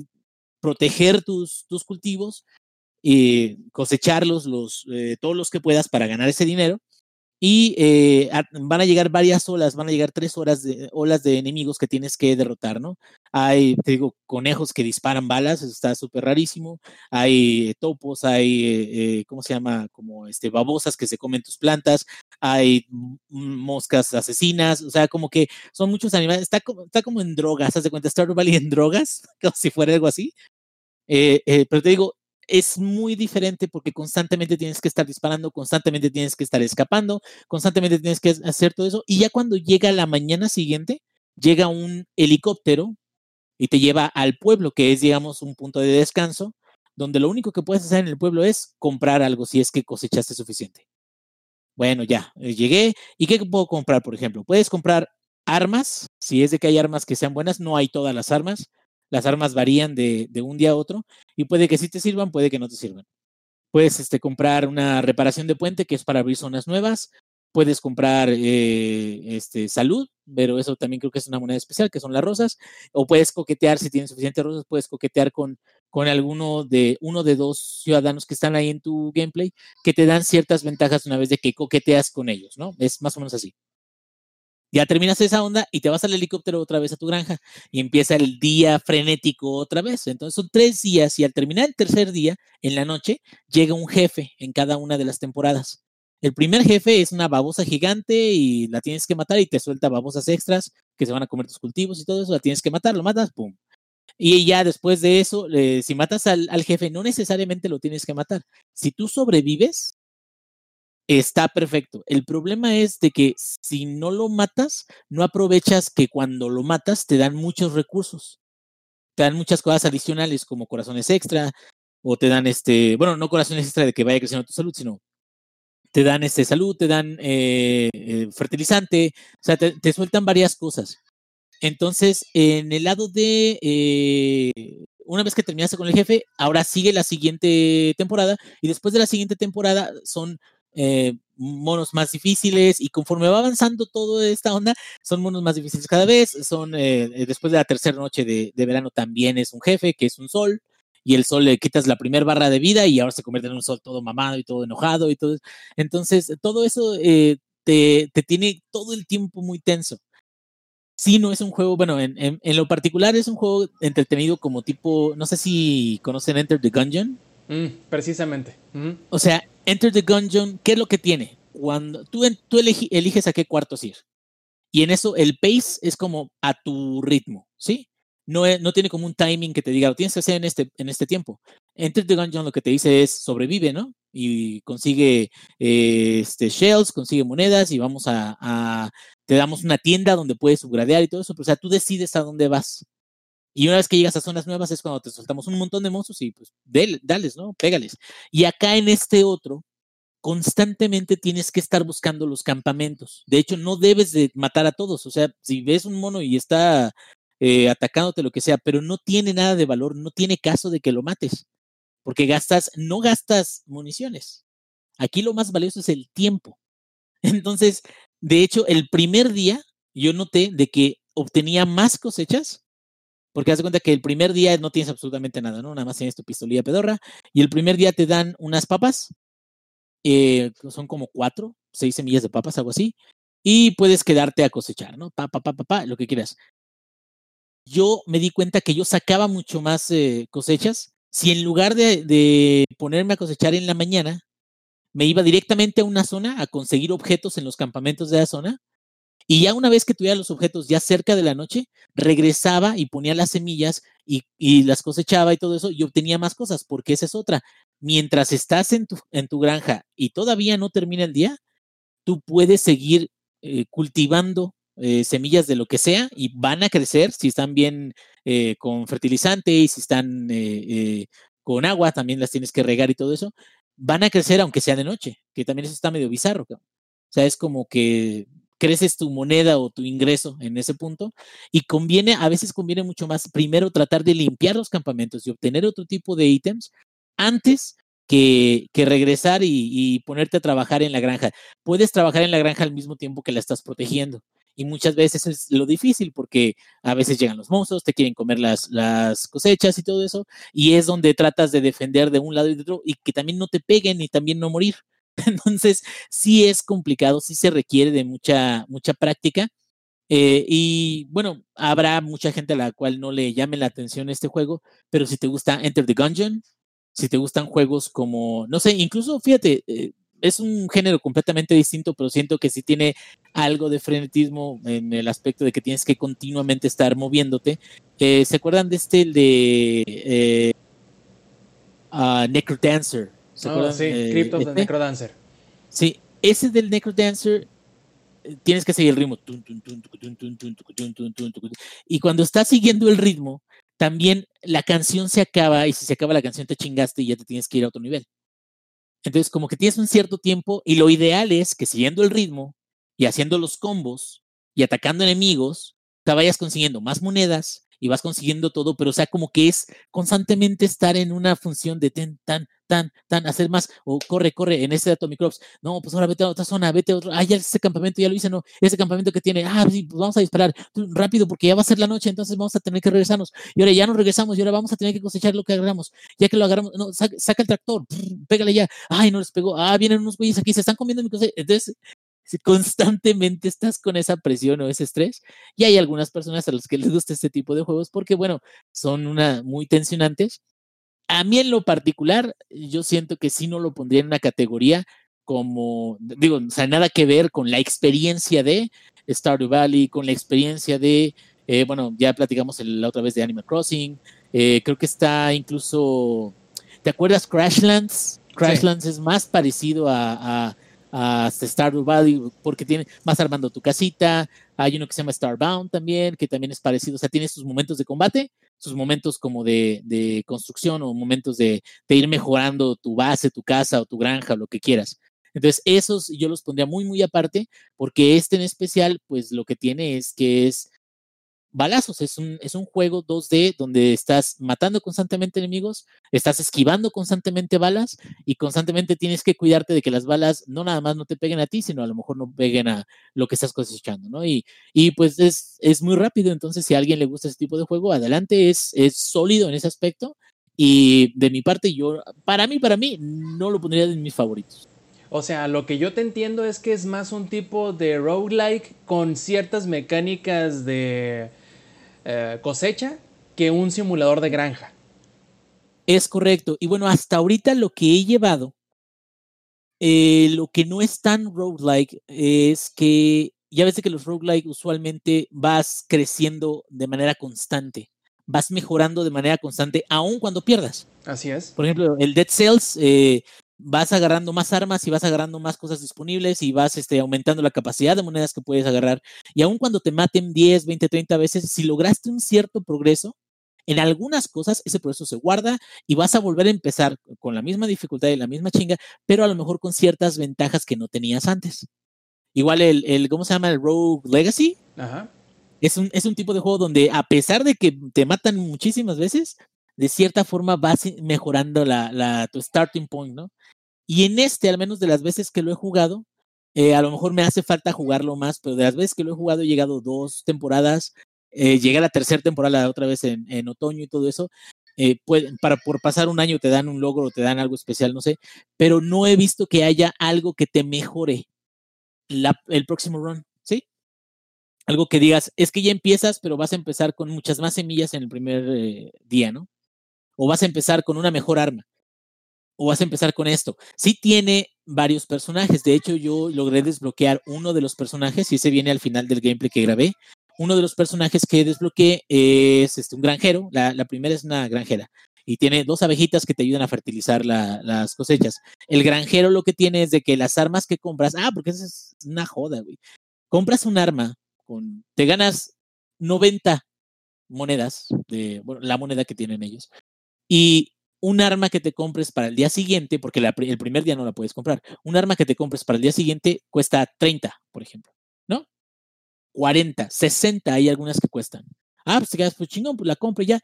proteger tus, tus cultivos, eh, cosecharlos, los, eh, todos los que puedas para ganar ese dinero. Y eh, van a llegar varias olas, van a llegar tres horas de, olas de enemigos que tienes que derrotar, ¿no? Hay, te digo, conejos que disparan balas, eso está súper rarísimo. Hay eh, topos, hay, eh, eh, ¿cómo se llama? Como este, babosas que se comen tus plantas, hay moscas asesinas, o sea, como que son muchos animales. Está como, está como en drogas, ¿haz de cuenta? Stardew Valley en drogas, como si fuera algo así. Pero te digo, es muy diferente porque constantemente tienes que estar disparando, constantemente tienes que estar escapando, constantemente tienes que hacer todo eso. Y ya cuando llega la mañana siguiente, llega un helicóptero y te lleva al pueblo, que es, digamos, un punto de descanso, donde lo único que puedes hacer en el pueblo es comprar algo si es que cosechaste suficiente. Bueno, ya, eh, llegué. ¿Y qué puedo comprar, por ejemplo? Puedes comprar armas, si es de que hay armas que sean buenas, no hay todas las armas. Las armas varían de, de un día a otro y puede que sí te sirvan, puede que no te sirvan. Puedes este, comprar una reparación de puente que es para abrir zonas nuevas. Puedes comprar eh, este, salud, pero eso también creo que es una moneda especial, que son las rosas. O puedes coquetear, si tienes suficientes rosas, puedes coquetear con, con alguno de uno de dos ciudadanos que están ahí en tu gameplay, que te dan ciertas ventajas una vez de que coqueteas con ellos, ¿no? Es más o menos así. Ya terminas esa onda y te vas al helicóptero otra vez a tu granja y empieza el día frenético otra vez. Entonces son tres días y al terminar el tercer día, en la noche, llega un jefe en cada una de las temporadas. El primer jefe es una babosa gigante y la tienes que matar y te suelta babosas extras que se van a comer tus cultivos y todo eso, la tienes que matar, lo matas, ¡pum! Y ya después de eso, eh, si matas al, al jefe, no necesariamente lo tienes que matar. Si tú sobrevives, está perfecto. El problema es de que si no lo matas, no aprovechas que cuando lo matas te dan muchos recursos. Te dan muchas cosas adicionales como corazones extra o te dan este, bueno, no corazones extra de que vaya creciendo tu salud, sino te dan este salud, te dan eh, eh, fertilizante, o sea, te, sueltan varias cosas. Entonces, en el lado de eh, una vez que terminaste con el jefe, ahora sigue la siguiente temporada y después de la siguiente temporada son eh, monos más difíciles y conforme va avanzando toda esta onda, son monos más difíciles cada vez. Son eh, eh, después de la tercera noche de, de verano también es un jefe que es un sol y el sol le quitas la primera barra de vida y ahora se convierte en un sol todo mamado y todo enojado y todo. Entonces, todo eso eh, te, te tiene todo el tiempo muy tenso sí no es un juego, bueno, en, en, en, lo particular es un juego entretenido como tipo, no sé si conocen Enter the Gungeon. Mm, precisamente. Mm -hmm. O sea, Enter the Gungeon, ¿qué es lo que tiene? Cuando tú, tú eliges a qué cuartos ir. Y en eso el pace es como a tu ritmo, ¿sí? No, no tiene como un timing que te diga, lo tienes que hacer en este, en este tiempo. Enter the Gungeon lo que te dice es sobrevive, ¿no? Y consigue eh, este, shells, consigue monedas y vamos a, a, te damos una tienda donde puedes subgradear y todo eso, pero o sea, tú decides a dónde vas. Y una vez que llegas a zonas nuevas es cuando te soltamos un montón de monstruos y pues del, dales, ¿no? Pégales. Y acá en este otro, constantemente tienes que estar buscando los campamentos. De hecho, no debes de matar a todos. O sea, si ves un mono y está eh, atacándote lo que sea, pero no tiene nada de valor, no tiene caso de que lo mates, porque gastas, no gastas municiones. Aquí lo más valioso es el tiempo. Entonces, de hecho, el primer día yo noté de que obtenía más cosechas, porque haz de cuenta que el primer día no tienes absolutamente nada, ¿no? Nada más tienes tu pistolilla pedorra, y el primer día te dan unas papas, eh, son como cuatro, seis semillas de papas, algo así, y puedes quedarte a cosechar, ¿no? Pa, pa, pa, pa, pa lo que quieras. Yo me di cuenta que yo sacaba mucho más eh, cosechas si en lugar de, de ponerme a cosechar en la mañana, me iba directamente a una zona a conseguir objetos en los campamentos de la zona Y ya una vez que tuviera los objetos ya cerca de la noche, regresaba y ponía las semillas y, y las cosechaba y todo eso y obtenía más cosas, porque esa es otra. Mientras estás en tu, en tu granja y todavía no termina el día, tú puedes seguir eh, cultivando eh, semillas de lo que sea y van a crecer si están bien eh, con fertilizante y si están con agua, también las tienes que regar y todo eso, van a crecer aunque sea de noche, que también eso está medio bizarro. O sea, es como que creces tu moneda o tu ingreso en ese punto y conviene, a veces conviene mucho más primero tratar de limpiar los campamentos y obtener otro tipo de ítems antes que, que regresar y, y, ponerte a trabajar en la granja. Puedes trabajar en la granja al mismo tiempo que la estás protegiendo. Y muchas veces es lo difícil porque a veces llegan los monstruos, te quieren comer las, las cosechas y todo eso. Y es donde tratas de defender de un lado y de otro y que también no te peguen y también no morir. Entonces, sí es complicado, sí se requiere de mucha, mucha práctica. Eh, y bueno, habrá mucha gente a la cual no le llame la atención este juego, pero si te gusta Enter the Gungeon, si te gustan juegos como, no sé, incluso fíjate, eh, es un género completamente distinto, pero siento que sí tiene algo de frenetismo en el aspecto de que tienes que continuamente estar moviéndote. Eh, ¿Se acuerdan de este, el de eh, uh, Necrodancer? ¿Se Oh, acuerdan? sí, Eh, Crypt of the este? Necrodancer. Sí, ese del Necrodancer eh, tienes que seguir el ritmo. Y cuando estás siguiendo el ritmo, también la canción se acaba y si se acaba la canción te chingaste y ya te tienes que ir a otro nivel. Entonces, como que tienes un cierto tiempo y lo ideal es que siguiendo el ritmo y haciendo los combos y atacando enemigos, te vayas consiguiendo más monedas y vas consiguiendo todo, pero o sea, como que es constantemente estar en una función de ten, tan, tan, tan, hacer más, o corre, corre, en este Atomic Crops, no, pues ahora vete a otra zona, vete a otro, ah, ya ese campamento ya lo hice, no, ese campamento que tiene, ah, sí, pues vamos a disparar rápido porque ya va a ser la noche, entonces vamos a tener que regresarnos, y ahora ya nos regresamos, y ahora vamos a tener que cosechar lo que agarramos, ya que lo agarramos, no, saca, saca el tractor, pégale ya, ay, no les pegó, ah, vienen unos güeyes aquí, se están comiendo mi cosecha, entonces constantemente estás con esa presión o ese estrés. Y hay algunas personas a las que les gusta este tipo de juegos porque, bueno, son una, muy tensionantes. A mí en lo particular, yo siento que sí no lo pondría en una categoría como, digo, o sea, nada que ver con la experiencia de Stardew Valley, con la experiencia de, eh, bueno, ya platicamos el- la otra vez de Animal Crossing, eh, creo que está incluso, ¿te acuerdas Crashlands? Crashlands es más parecido a, a hasta Stardew Valley porque tiene, vas armando tu casita, hay uno que se llama Starbound también, que también es parecido, o sea, tiene sus momentos de combate, sus momentos como de, de construcción o momentos de, de, ir mejorando tu base, tu casa o tu granja lo que quieras. Entonces, esos yo los pondría muy, muy aparte, porque este en especial, pues lo que tiene es que es balazos, es un, es un juego 2D donde estás matando constantemente enemigos, estás esquivando constantemente balas y constantemente tienes que cuidarte de que las balas no nada más no te peguen a ti, sino a lo mejor no peguen a lo que estás cosechando, ¿no? Y, y pues es, es muy rápido, entonces si a alguien le gusta ese tipo de juego, adelante, es, es sólido en ese aspecto y de mi parte yo, para mí, para mí, no lo pondría en mis favoritos. O sea, lo que yo te entiendo es que es más un tipo de roguelike con ciertas mecánicas de eh, cosecha que un simulador de granja. Es correcto. Y bueno, hasta ahorita lo que he llevado, eh, lo que no es tan roguelike es que ya ves que los roguelike usualmente vas creciendo de manera constante, vas mejorando de manera constante, aun cuando pierdas. Así es. Por ejemplo, el Dead Cells, eh, vas agarrando más armas y vas agarrando más cosas disponibles y vas este, aumentando la capacidad de monedas que puedes agarrar. Y aun cuando te maten 10, 20, 30 veces, si lograste un cierto progreso, en algunas cosas ese progreso se guarda y vas a volver a empezar con la misma dificultad y la misma chinga, pero a lo mejor con ciertas ventajas que no tenías antes. Igual el, el ¿cómo se llama? El Rogue Legacy. Ajá. Es un, es un tipo de juego donde a pesar de que te matan muchísimas veces, de cierta forma vas mejorando la, tu starting point, ¿no? Y en este, al menos de las veces que lo he jugado, eh, a lo mejor me hace falta jugarlo más, pero de las veces que lo he jugado he llegado dos temporadas, eh, llegué a la tercera temporada otra vez en, en otoño y todo eso. Eh, para por pasar un año te dan un logro, te dan algo especial, no sé, pero no he visto que haya algo que te mejore la, el próximo run, ¿sí? Algo que digas, es que ya empiezas, pero vas a empezar con muchas más semillas en el primer día, ¿no? O vas a empezar con una mejor arma ¿O vas a empezar con esto? Sí tiene varios personajes. De hecho, yo logré desbloquear uno de los personajes y ese viene al final del gameplay que grabé. Uno de los personajes que desbloqueé es este, un granjero. La, primera es una granjera y tiene dos abejitas que te ayudan a fertilizar la- las cosechas. El granjero lo que tiene es de que las armas que compras, ah, porque esa es una joda, güey. Compras un arma, con, te ganas 90 monedas, de bueno, la moneda que tienen ellos, y un arma que te compres para el día siguiente, porque el primer día no la puedes comprar, un arma que te compres para el día siguiente cuesta 30, por ejemplo, ¿no? 40, 60, hay algunas que cuestan. Ah, pues te quedas, pues chingón, pues la compro y ya.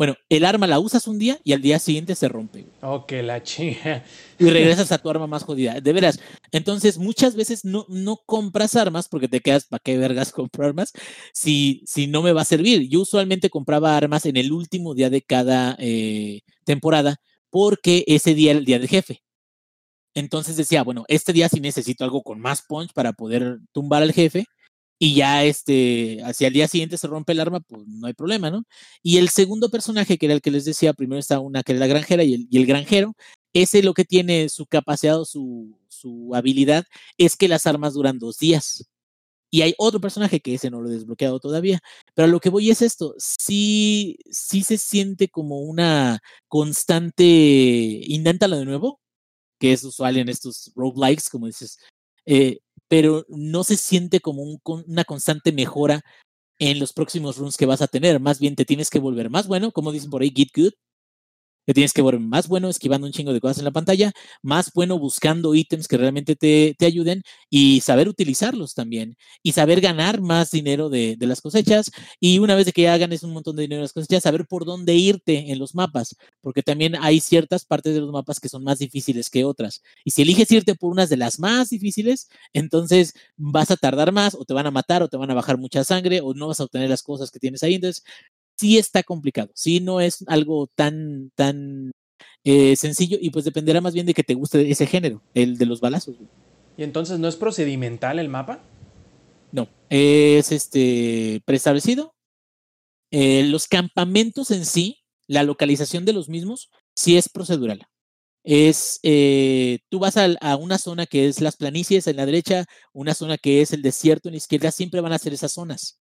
Bueno, el arma la usas un día y al día siguiente se rompe. güey, Oh, que la chinga. Y regresas a tu arma más jodida. De veras. Entonces, muchas veces no, no compras armas porque te quedas, ¿para qué vergas compro armas? Si, si no me va a servir. Yo usualmente compraba armas en el último día de cada eh, temporada porque ese día era el día del jefe. Entonces decía, bueno, este día sí necesito algo con más punch para poder tumbar al jefe. Y ya este, hacia el día siguiente se rompe el arma, pues no hay problema, ¿no? Y el segundo personaje, que era el que les decía, primero está una que era la granjera y el, y el granjero, ese lo que tiene su capacidad o su, su habilidad es que las armas duran dos días. Y hay otro personaje que ese no lo he desbloqueado todavía. Pero lo que voy es esto, sí, sí se siente como una constante, inténtalo de nuevo, que es usual en estos roguelikes, como dices, eh, pero no se siente como una constante mejora en los próximos runs que vas a tener. Más bien te tienes que volver más bueno, como dicen por ahí, get good. Te tienes que volver más bueno esquivando un chingo de cosas en la pantalla, más bueno buscando ítems que realmente te, te ayuden y saber utilizarlos también. Y saber ganar más dinero de, de las cosechas. Y una vez que ya ganes un montón de dinero de las cosechas, saber por dónde irte en los mapas. Porque también hay ciertas partes de los mapas que son más difíciles que otras. Y si eliges irte por unas de las más difíciles, entonces vas a tardar más o te van a matar o te van a bajar mucha sangre o no vas a obtener las cosas que tienes ahí. Entonces, sí está complicado, sí no es algo tan, tan eh, sencillo y pues dependerá más bien de que te guste ese género, el de los balazos. güey. ¿Y entonces no es procedimental el mapa? No, es este preestablecido. Eh, los campamentos en sí, la localización de los mismos, sí es procedural. Es, eh, tú vas al- a, una zona que es las planicies en la derecha, una zona que es el desierto en la izquierda, siempre van a ser esas zonas.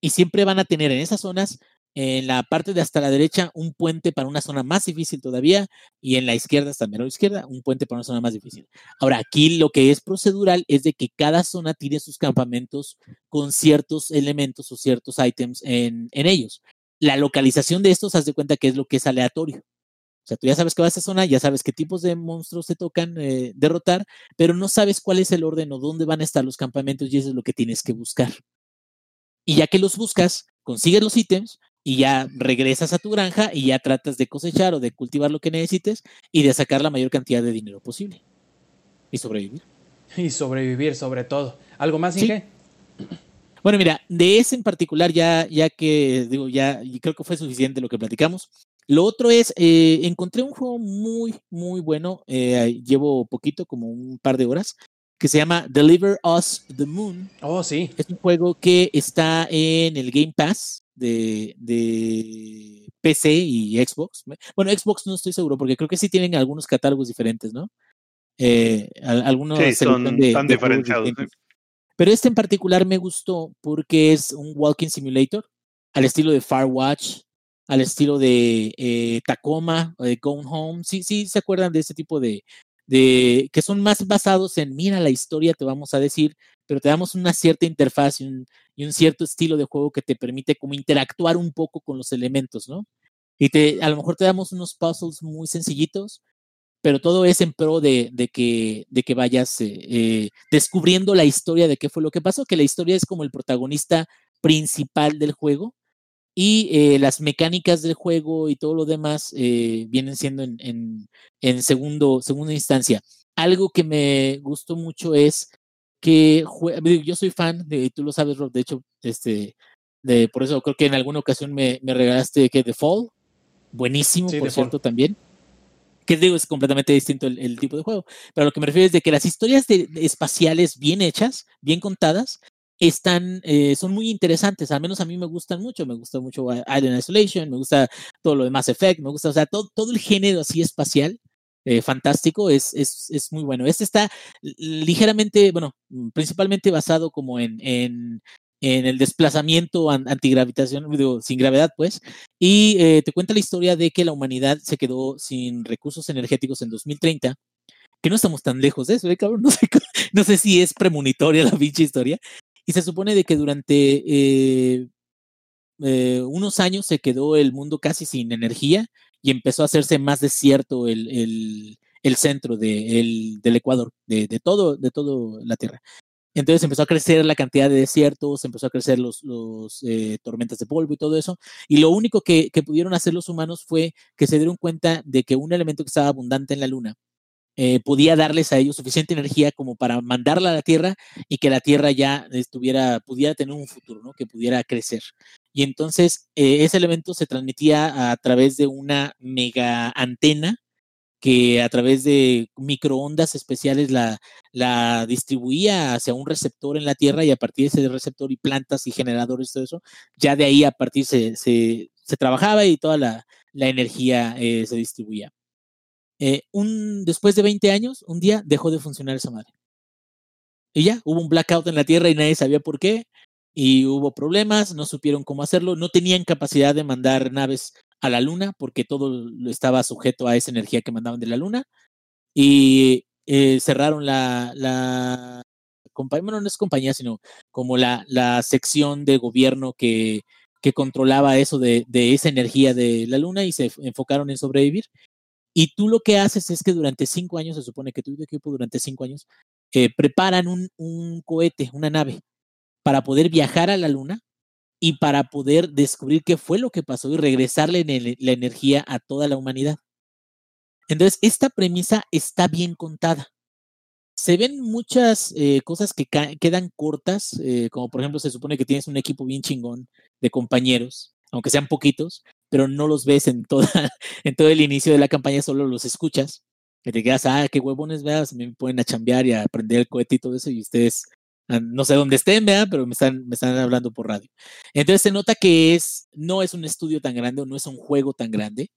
Y siempre van a tener en esas zonas, en la parte de hasta la derecha, un puente para una zona más difícil todavía, y en la izquierda, hasta la izquierda, un puente para una zona más difícil. Ahora, aquí lo que es procedural es de que cada zona tiene sus campamentos con ciertos elementos o ciertos ítems en, ellos. La localización de estos, haz de cuenta que es lo que es aleatorio. O sea, tú ya sabes que va a esa zona, ya sabes qué tipos de monstruos te tocan eh, derrotar, pero no sabes cuál es el orden o dónde van a estar los campamentos y eso es lo que tienes que buscar. Y ya que los buscas, consigues los ítems y ya regresas a tu granja y ya tratas de cosechar o de cultivar lo que necesites y de sacar la mayor cantidad de dinero posible. Y sobrevivir. Y sobrevivir sobre todo. ¿Algo más, Sí. Inge? Bueno, mira, de ese en particular, ya, ya que digo, ya y creo que fue suficiente lo que platicamos. Lo otro es, eh, encontré un juego muy, muy bueno. eh, llevo poquito, como un par de horas, que se llama Deliver Us the Moon. Oh, sí. Es un juego que está en el Game Pass de, de PC y Xbox. Bueno, Xbox no estoy seguro, porque creo que sí tienen algunos catálogos diferentes, ¿no? Eh, al- algunos Sí, son de- tan de diferenciados. Pero este en particular me gustó porque es un walking simulator al estilo de Firewatch, al estilo de eh, Tacoma o de Gone Home. Sí, sí, se acuerdan de ese tipo de, de que son más basados en mira la historia, te vamos a decir, pero te damos una cierta interfaz y un, cierto estilo de juego que te permite como interactuar un poco con los elementos, ¿no? Y te, a lo mejor te damos unos puzzles muy sencillitos, pero todo es en pro de, de que, de que vayas eh, eh, descubriendo la historia de qué fue lo que pasó, que la historia es como el protagonista principal del juego y eh, las mecánicas del juego y todo lo demás eh, vienen siendo en, en, en segundo, segunda instancia. Algo que me gustó mucho es que yo soy fan de, tú lo sabes, Rob, de hecho, este, de, por eso creo que en alguna ocasión me, me regalaste que The Fall, buenísimo, Sí, por The Fall. cierto, también que digo es completamente distinto el, el tipo de juego, pero a lo que me refiero es de que las historias de, de espaciales bien hechas, bien contadas, están, eh, son muy interesantes, al menos a mí me gustan mucho, me gusta mucho Island Isolation, me gusta todo lo de Mass Effect, me gusta, o sea, todo, todo el género así espacial, eh, fantástico, es, es, es, muy bueno. Este está ligeramente, bueno, principalmente basado como en, en, en el desplazamiento antigravitación, digo, sin gravedad, pues, y eh, te cuenta la historia de que la humanidad se quedó sin recursos energéticos en 2030 que no estamos tan lejos de eso, ¿eh, cabrón? No sé, no sé si es premonitoria la pinche historia. Y se supone de que durante eh, eh, unos años se quedó el mundo casi sin energía y empezó a hacerse más desierto el, el, centro de, el, del Ecuador, de, de, todo, de todo la Tierra. Entonces empezó a crecer la cantidad de desiertos, empezó a crecer los, los eh, tormentas de polvo y todo eso. Y lo único que, que, pudieron hacer los humanos fue que se dieron cuenta de que un elemento que estaba abundante en la Luna eh, podía darles a ellos suficiente energía como para mandarla a la Tierra y que la Tierra ya estuviera, pudiera tener un futuro, ¿no? Que pudiera crecer. Y entonces eh, ese elemento se transmitía a través de una mega antena que a través de microondas especiales la, la distribuía hacia un receptor en la Tierra y a partir de ese receptor y plantas y generadores, todo eso, ya de ahí a partir se, se, se trabajaba y toda la, la energía eh, se distribuía. Eh, un, después de 20 años, un día dejó de funcionar esa madre. Y ya, hubo un blackout en la Tierra y nadie sabía por qué. Y hubo problemas, no supieron cómo hacerlo, no tenían capacidad de mandar naves a la Luna porque todo estaba sujeto a esa energía que mandaban de la Luna. Y eh, cerraron la, compañía, bueno, no es compañía, sino como la, la sección de gobierno que, que controlaba eso de, de, esa energía de la Luna y se enfocaron en sobrevivir. Y tú lo que haces es que durante cinco años, se supone que tu equipo durante cinco años, eh, preparan un, un cohete, una nave, para poder viajar a la Luna y para poder descubrir qué fue lo que pasó y regresarle la energía a toda la humanidad. Entonces, esta premisa está bien contada. Se ven muchas eh, cosas que quedan cortas, eh, como por ejemplo se supone que tienes un equipo bien chingón de compañeros, aunque sean poquitos, pero no los ves en, toda, en todo el inicio de la campaña, solo los escuchas. Te quedas, ah, qué huevones, veas, me ponen a chambear y aprender el cohete y todo eso, y ustedes ah, no sé dónde estén, ¿verdad? pero me están, me están hablando por radio. Entonces se nota que es, no es un estudio tan grande o no es un juego tan grande.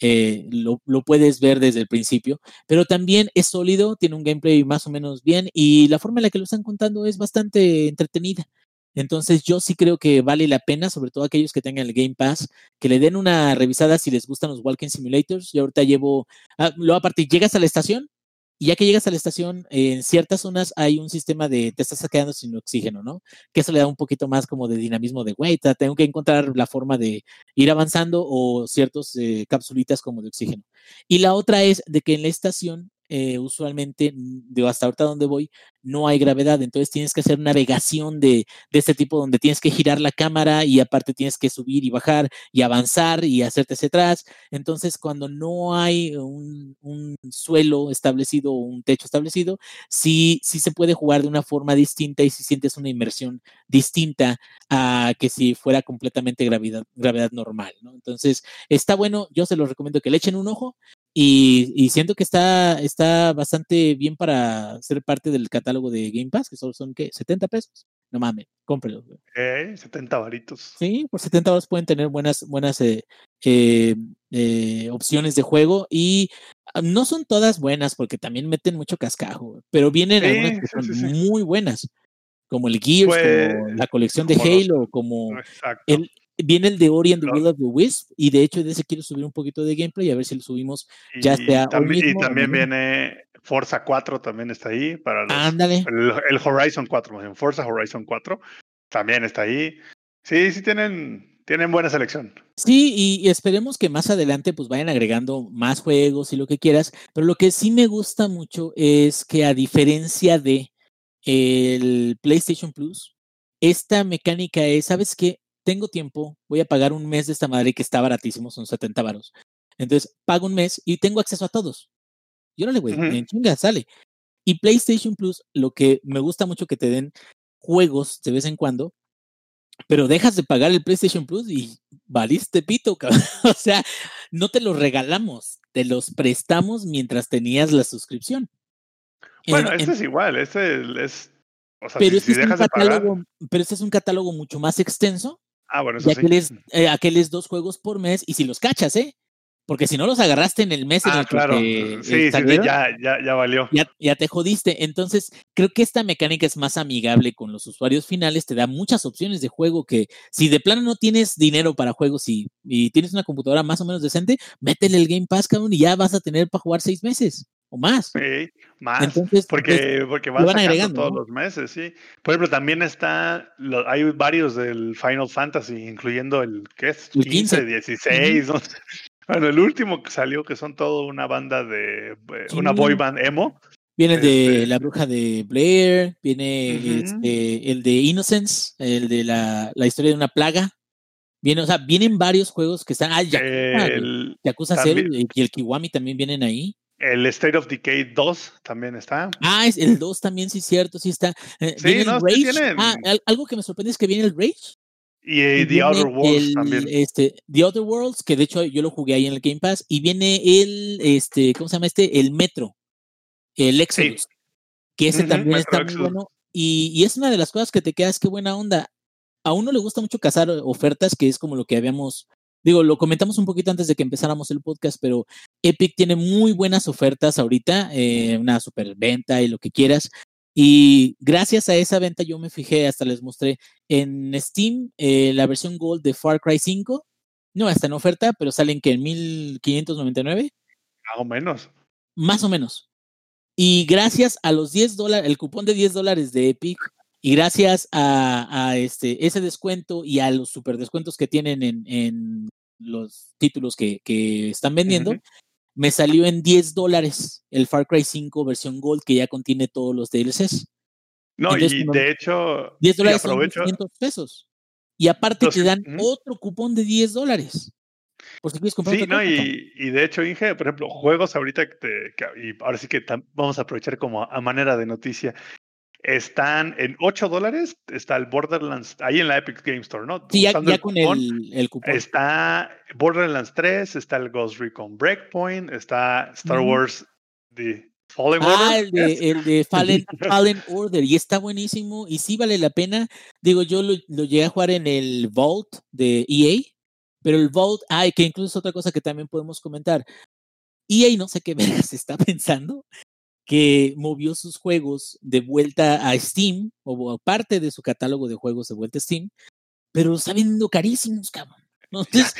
Eh, lo, lo, puedes ver desde el principio, pero también es sólido, tiene un gameplay más o menos bien y la forma en la que lo están contando es bastante entretenida. Entonces yo sí creo que vale la pena, sobre todo aquellos que tengan el Game Pass, que le den una revisada si les gustan los Walking Simulators. Yo ahorita llevo, ah, aparte, llegas a la estación y ya que llegas a la estación, en ciertas zonas hay un sistema de te estás quedando sin oxígeno, ¿no? Que eso le da un poquito más como de dinamismo de, güey, tengo que encontrar la forma de ir avanzando o ciertos eh, capsulitas como de oxígeno. Y la otra es de que en la estación eh, usualmente, de hasta ahorita donde voy, no hay gravedad, entonces tienes que hacer navegación de, de, este tipo donde tienes que girar la cámara y aparte tienes que subir y bajar y avanzar y hacerte hacia atrás. Entonces, cuando no hay un, suelo establecido o un techo establecido, sí, sí se puede jugar de una forma distinta y si sientes una inmersión distinta a que si fuera completamente gravedad, gravedad normal, ¿no? Entonces, está bueno, yo se los recomiendo que le echen un ojo. Y, y, siento que está, está bastante bien para ser parte del catálogo de Game Pass, que solo son, ¿qué? ¿70 pesos? No mames, cómprelo. Eh, 70 varitos. Sí, por 70 dólares pueden tener buenas, buenas eh, eh, eh, opciones de juego y no son todas buenas porque también meten mucho cascajo, pero vienen algunas que son sí, sí, muy buenas, como el Gears, pues, como la colección de Halo, como el, viene el de Ori and the Will of the Wisp y de hecho de ese quiero subir un poquito de gameplay a ver si lo subimos ya sea y también, mismo, y también viene Forza 4 también está ahí para los, Ándale. El, el, Horizon 4 en Forza Horizon 4 también está ahí. Sí sí tienen tienen buena selección. Sí y, y esperemos que más adelante pues vayan agregando más juegos y lo que quieras pero lo que sí me gusta mucho es que a diferencia de el PlayStation Plus esta mecánica es sabes qué tengo tiempo, voy a pagar un mes de esta madre que está baratísimo, son 70 varos. Entonces, pago un mes y tengo acceso a todos. Yo no le voy, uh -huh. en chinga, sale. Y PlayStation Plus, lo que me gusta mucho que te den juegos de vez en cuando, pero dejas de pagar el PlayStation Plus y valiste pito, cabrón. o sea, no te los regalamos, te los prestamos mientras tenías la suscripción. Bueno, en, este en... es igual, este es, o sea, pero, si, este si es un catálogo, pero este es un catálogo mucho más extenso Ah, bueno, eso y aquel, sí. es, eh, aquel es dos juegos por mes y si los cachas, ¿eh? Porque si no los agarraste en el mes en Ah, el que claro. te, Sí, sí, ya, ya, ya valió. ya, ya te jodiste. Entonces, creo que esta mecánica es más amigable con los usuarios finales, te da muchas opciones de juego que si de plano no tienes dinero para juegos y, y tienes una computadora más o menos decente, métele el Game Pass, cabrón, y ya vas a tener para jugar seis meses o más. Sí, más. Entonces, porque, porque van, van agregando, todos ¿no? los meses, sí. Por ejemplo, también está, lo- hay varios del Final Fantasy, incluyendo el, ¿qué es? El 15, 15. 16, no sé. Bueno, el último que salió, que son todo una banda de, eh, una boy band emo. Viene de Este- La Bruja de Blair, viene este, el de Innocence, el de la, la historia de una plaga. Viene, o sea, vienen varios juegos que están. Ah, Yakuza. El, Yakuza 0 también- y el Kiwami también vienen ahí. El State of Decay 2 también está. Ah, es el 2 también, sí, cierto, sí está. Eh, Sí, viene el no, sí Rage. tienen. Ah, al- algo que me sorprende es que viene el Rage. Y eh, y The Outer Worlds el, también. Este, The Other Worlds, que de hecho yo lo jugué ahí en el Game Pass. Y viene el, este, ¿cómo se llama este? El Metro. El Exodus. Que ese también Metro está muy bueno. Y, y es una de las cosas que te quedas, qué buena onda. A uno le gusta mucho cazar ofertas, que es como lo que habíamos, digo, lo comentamos un poquito antes de que empezáramos el podcast, pero Epic tiene muy buenas ofertas ahorita, eh, una super venta y lo que quieras. Y gracias a esa venta yo me fijé, hasta les mostré en Steam eh, la versión Gold de Far Cry 5. No está en oferta, pero salen que en 1599 Más o menos. más o menos. Y gracias a los 10 dólares, el cupón de 10 dólares de Epic, y gracias a, a este, ese descuento y a los super descuentos que tienen en, en los títulos que, que están vendiendo, me salió en 10 dólares el Far Cry 5 versión Gold que ya contiene todos los DLCs. No, Entonces, y de hecho, 10 y dólares son aprovecho. 200 pesos. Y aparte te dan otro cupón de 10 dólares. Por si quieres comprar Sí, no, y, y de hecho, Inge, por ejemplo, juegos ahorita que, te- que- y ahora sí que tam- vamos a aprovechar como a manera de noticia. Están en 8 dólares, está el Borderlands, ahí en la Epic Game Store, ¿no? Sí, ya, Usando ya el con cupón, el, el cupón. Está Borderlands 3, está el Ghost Recon Breakpoint, está Star. Wars The Fallen Ah, Order. el de, el de Fallen, Fallen Order, y está buenísimo, y sí vale la pena. Digo, yo lo, lo llegué a jugar en el Vault de EA, pero el Vault, ay, que incluso es otra cosa que también podemos comentar. EA no sé qué vergas está pensando, que movió sus juegos de vuelta a Steam, o parte de su catálogo de juegos de vuelta a Steam, pero está vendiendo carísimos, cabrón. Entonces,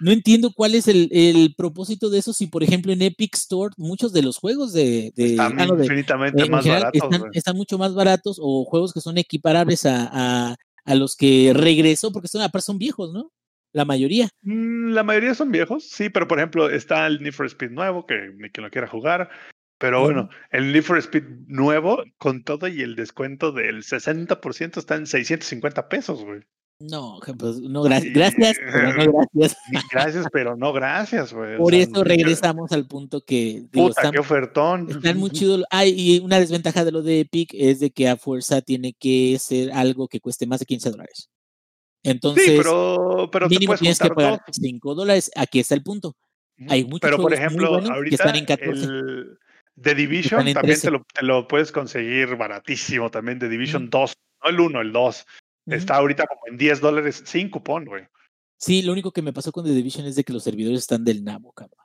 no entiendo cuál es el, el propósito de eso, si por ejemplo en Epic Store muchos de los juegos de, de, Están ah, no, de- infinitamente en más general baratos. están, mucho más baratos o juegos que son equiparables a, a, a los que regresó, porque son, aparte son viejos, ¿no? La mayoría. Mm, La mayoría son viejos, sí, pero por ejemplo está el Need for Speed nuevo, que ni quien lo quiera jugar. Pero bueno, el Need for Speed nuevo, con todo y el descuento del 60%, está en 650 pesos, güey. No, pues, no, gra- gracias, pero no gracias. Gracias, pero no gracias, güey. o Por sea, eso regresamos al punto que digo, Puta, están, qué ofertón. están muy chidos. Ay, y una desventaja de lo de Epic es de que a fuerza tiene que ser algo que cueste más de 15 dólares. Entonces, Sí, pero, pero te mínimo tienes que pagar dos. 5 dólares. Aquí está el punto. hay muchos Pero por ejemplo, buenos que ahorita están en 14. el The Division también 13. te lo, te lo puedes conseguir baratísimo también. The Division Ujú. 2, no el 1, el 2. Ujú. Está ahorita como en 10 dólares sin cupón, güey. Sí, lo único que me pasó con The Division es de que los servidores están del nabo, cabrón.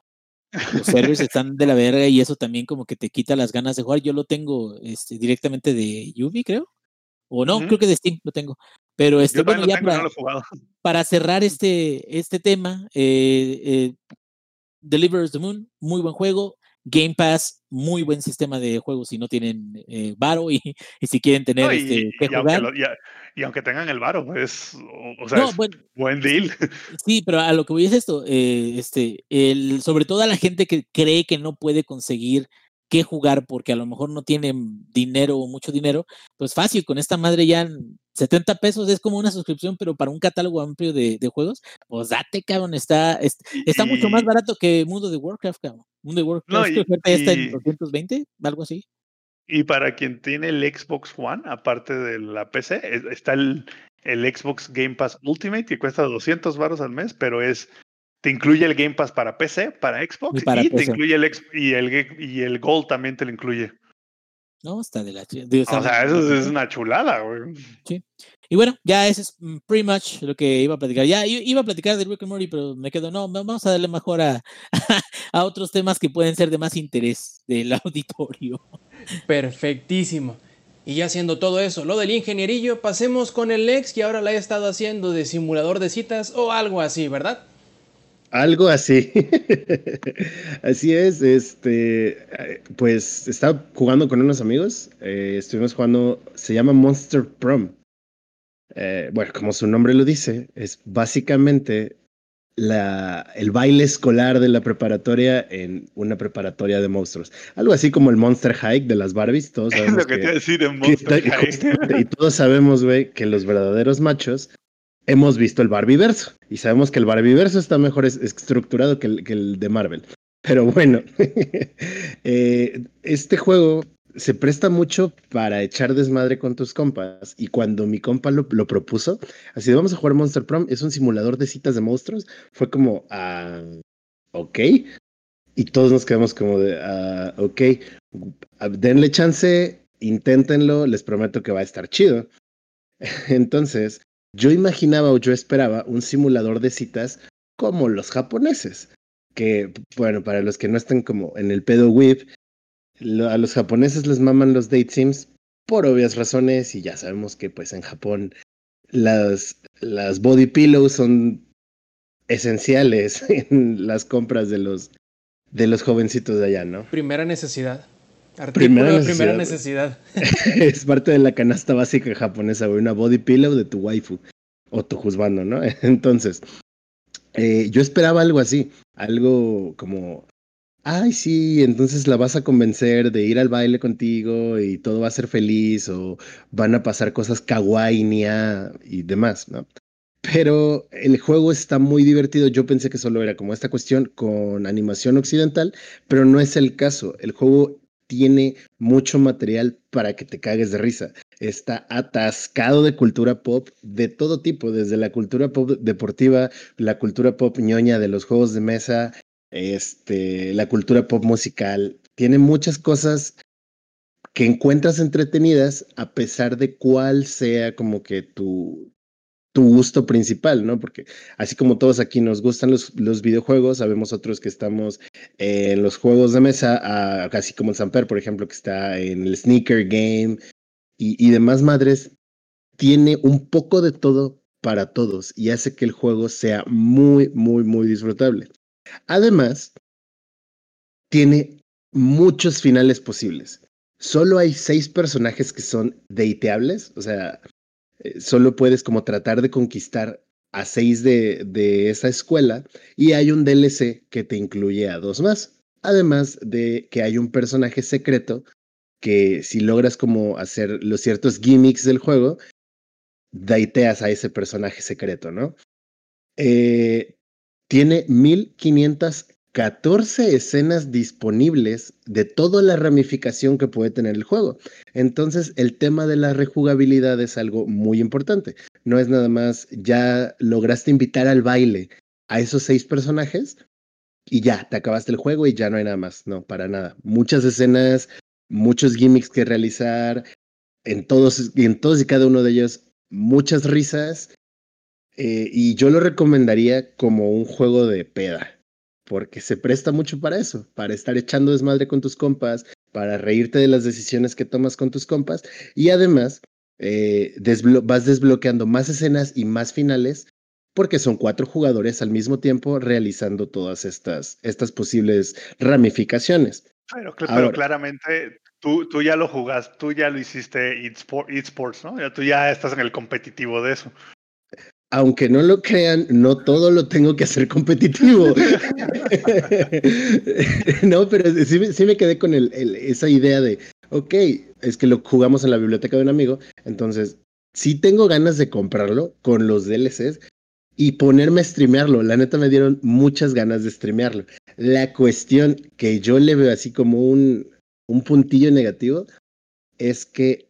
Los servers están de la verga y eso también como que te quita las ganas de jugar. Yo lo tengo este, directamente de Yubi, creo. O no, creo que de Steam lo tengo. Pero este, Yo bueno, ya tengo, no para cerrar este, este tema, eh, eh, Deliverers the Moon, muy buen juego. Game Pass, muy buen sistema de juegos si no tienen eh, varo y, y si quieren tener No, y, este, que y aunque jugar. lo- y a- y aunque tengan el varo, es, o, o sea, No, es bueno, buen deal. Sí, pero a lo que voy es esto, eh, este, el, sobre todo a la gente que cree que no puede conseguir qué jugar porque a lo mejor no tienen dinero o mucho dinero, pues fácil, con esta madre ya en 70 pesos es como una suscripción, pero para un catálogo amplio de, de juegos, pues date, cabrón, está, es- está mucho más Y- barato que Mundo de Warcraft, cabrón. Mundo de Warcraft No, y- ya está en y- 220, algo así. Y para quien tiene el Xbox One, aparte de la PC, es- está el, el Xbox Game Pass Ultimate que cuesta 200 baros al mes, pero es te incluye el Game Pass para PC, para Xbox Y para y PC. te incluye el ex- y el y el Gold también te lo incluye. No, está de la de- O sea, eso es una chulada, güey. Y bueno, ya ese es mm, pretty much lo que iba a platicar. Ya iba a platicar de Rick and Morty, pero me quedo, no, va- vamos a darle mejor a, a otros temas que pueden ser de más interés del auditorio. Perfectísimo. Y ya haciendo todo eso, lo del ingenierillo, pasemos con el ex que ahora la he estado haciendo de simulador de citas o algo así, ¿verdad? Algo así. así es, este, eh, pues estaba jugando con unos amigos, eh, estuvimos jugando, se llama Monster Prom. Eh, bueno, como su nombre lo dice, es básicamente la, el baile escolar de la preparatoria en una preparatoria de monstruos. Algo así como el Monster Hike de las Barbies, todos Es sabemos lo que te que- que- Monster y justamente- y todos sabemos, güey, que los verdaderos machos hemos visto el Barbieverso y sabemos que el Barbieverso está mejor es- estructurado que el, de Marvel. Pero bueno, eh, este juego se presta mucho para echar desmadre con tus compas y cuando mi compa lo, propuso, así de vamos a jugar Monster Prom, es un simulador de citas de monstruos, fue como, ah, ok. Y todos nos quedamos como de, ah, ok, denle chance, inténtenlo, les prometo que va a estar chido. Entonces, yo imaginaba o yo esperaba un simulador de citas como los japoneses, que, bueno, para los que no estén como en el pedo lo- a los japoneses les maman los date sims por obvias razones y ya sabemos que pues en Japón las, las body pillows son esenciales en las compras de los, de los jovencitos de allá, ¿no? Primera necesidad. Artículo Primera de primera necesidad. necesidad. es parte de la canasta básica japonesa, güey, una body pillow de tu waifu o tu juzbando, ¿no? Entonces, eh, yo esperaba algo así, algo como, ay, sí, entonces la vas a convencer de ir al baile contigo y todo va a ser feliz o van a pasar cosas kawaii nia, y demás, ¿no? Pero el juego está muy divertido. Yo pensé que solo era como esta cuestión con animación occidental, pero no es el caso. El juego tiene mucho material para que te cagues de risa. Está atascado de cultura pop de todo tipo, desde la cultura pop deportiva, la cultura pop ñoña de los juegos de mesa, este, la cultura pop musical. Tiene muchas cosas que encuentras entretenidas a pesar de cuál sea como que tu, tu gusto principal, ¿no? Porque así como todos aquí nos gustan los, los videojuegos, sabemos otros que estamos en los juegos de mesa, a- así como el Samper, por ejemplo, que está en el sneaker game y, y demás madres, tiene un poco de todo para todos y hace que el juego sea muy, muy, muy disfrutable. Además, tiene muchos finales posibles. Solo hay seis personajes que son dateables, o sea, eh, solo puedes como tratar de conquistar a seis de, de esa escuela y hay un DLC que te incluye a dos más. Además de que hay un personaje secreto que si logras como hacer los ciertos gimmicks del juego, daiteas a ese personaje secreto, ¿no? Eh, tiene 1514 escenas disponibles de toda la ramificación que puede tener el juego. Entonces, el tema de la rejugabilidad es algo muy importante. No es nada más, ya lograste invitar al baile a esos seis personajes y ya, te acabaste el juego y ya no hay nada más. No, para nada. Muchas escenas, muchos gimmicks que realizar, en todos, y en todos y cada uno de ellos, muchas risas. eh, y yo lo recomendaría como un juego de peda, porque se presta mucho para eso, para estar echando desmadre con tus compas, para reírte de las decisiones que tomas con tus compas y además eh, desblo- vas desbloqueando más escenas y más finales porque son cuatro jugadores al mismo tiempo realizando todas estas, estas posibles ramificaciones. Pero, cl- pero Ahora. claramente tú, tú ya lo jugaste, tú ya lo hiciste eSport- eSports, ¿no? Ya tú ya estás en el competitivo de eso. Aunque no lo crean, no todo lo tengo que hacer competitivo. no, pero sí, me- quedé con esa idea de, ok, es que lo jugamos en la biblioteca de un amigo, entonces sí tengo ganas de comprarlo con los DLCs y ponerme a streamearlo. La neta me dieron muchas ganas de streamearlo. La cuestión que yo le veo así como un, un puntillo negativo es que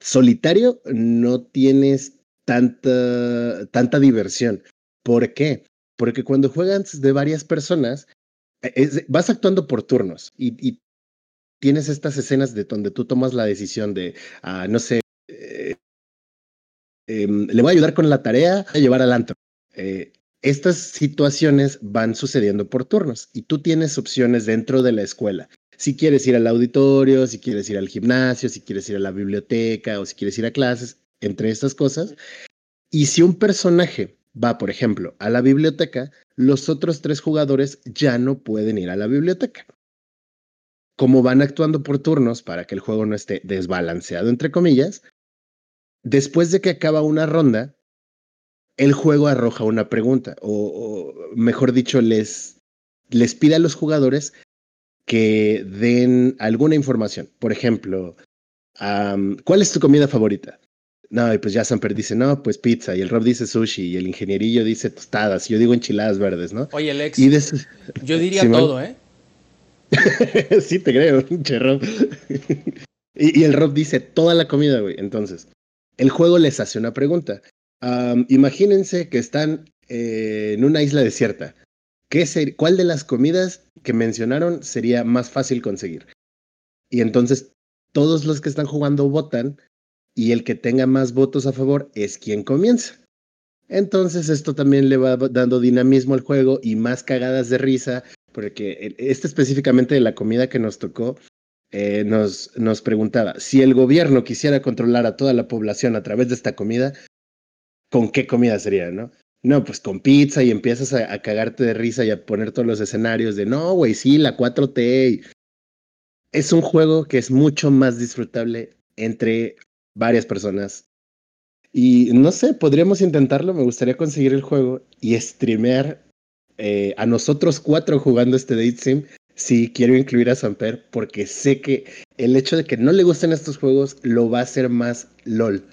solitario no tienes tanta, tanta diversión. ¿Por qué? Porque cuando juegas de varias personas, es- vas actuando por turnos y, y tienes estas escenas de donde tú tomas la decisión de, ah, no sé, eh, em, le voy a ayudar con la tarea a llevar al antro. Eh, estas situaciones van sucediendo por turnos y tú tienes opciones dentro de la escuela. Si quieres ir al auditorio, si quieres ir al gimnasio, si quieres ir a la biblioteca o si quieres ir a clases, entre estas cosas. Y si un personaje va, por ejemplo, a la biblioteca, los otros tres jugadores ya no pueden ir a la biblioteca. Como van actuando por turnos para que el juego no esté desbalanceado, entre comillas, después de que acaba una ronda, el juego arroja una pregunta, o, mejor dicho, les, les pide a los jugadores que den alguna información. Por ejemplo, ¿cuál es tu comida favorita? No, y pues ya Samper dice, no, pues pizza, y el Rob dice sushi, y el ingenierillo dice tostadas, y yo digo enchiladas verdes, ¿no? Oye, Alex, Y yo diría todo, ¿eh? sí, te creo, che Rob. y, y el Rob dice toda la comida, güey. Entonces, el juego les hace una pregunta. Imagínense que están eh, en una isla desierta. ¿Qué ser- ¿Cuál de las comidas que mencionaron sería más fácil conseguir? Y entonces todos los que están jugando votan y el que tenga más votos a favor es quien comienza. Entonces esto también le va dando dinamismo al juego y más cagadas de risa, porque este específicamente de la comida que nos tocó, eh, nos, nos preguntaba, si el gobierno quisiera controlar a toda la población a través de esta comida, ¿con qué comida sería, no? No, pues con pizza y empiezas a, a cagarte de risa y a poner todos los escenarios de, no, güey, sí, la 4T. y- Es un juego que es mucho más disfrutable entre varias personas. Y no sé, podríamos intentarlo, me gustaría conseguir el juego y streamear eh, a nosotros cuatro jugando este Date Sim. Sí, quiero incluir a Samper porque sé que el hecho de que no le gusten estos juegos lo va a hacer más LOL.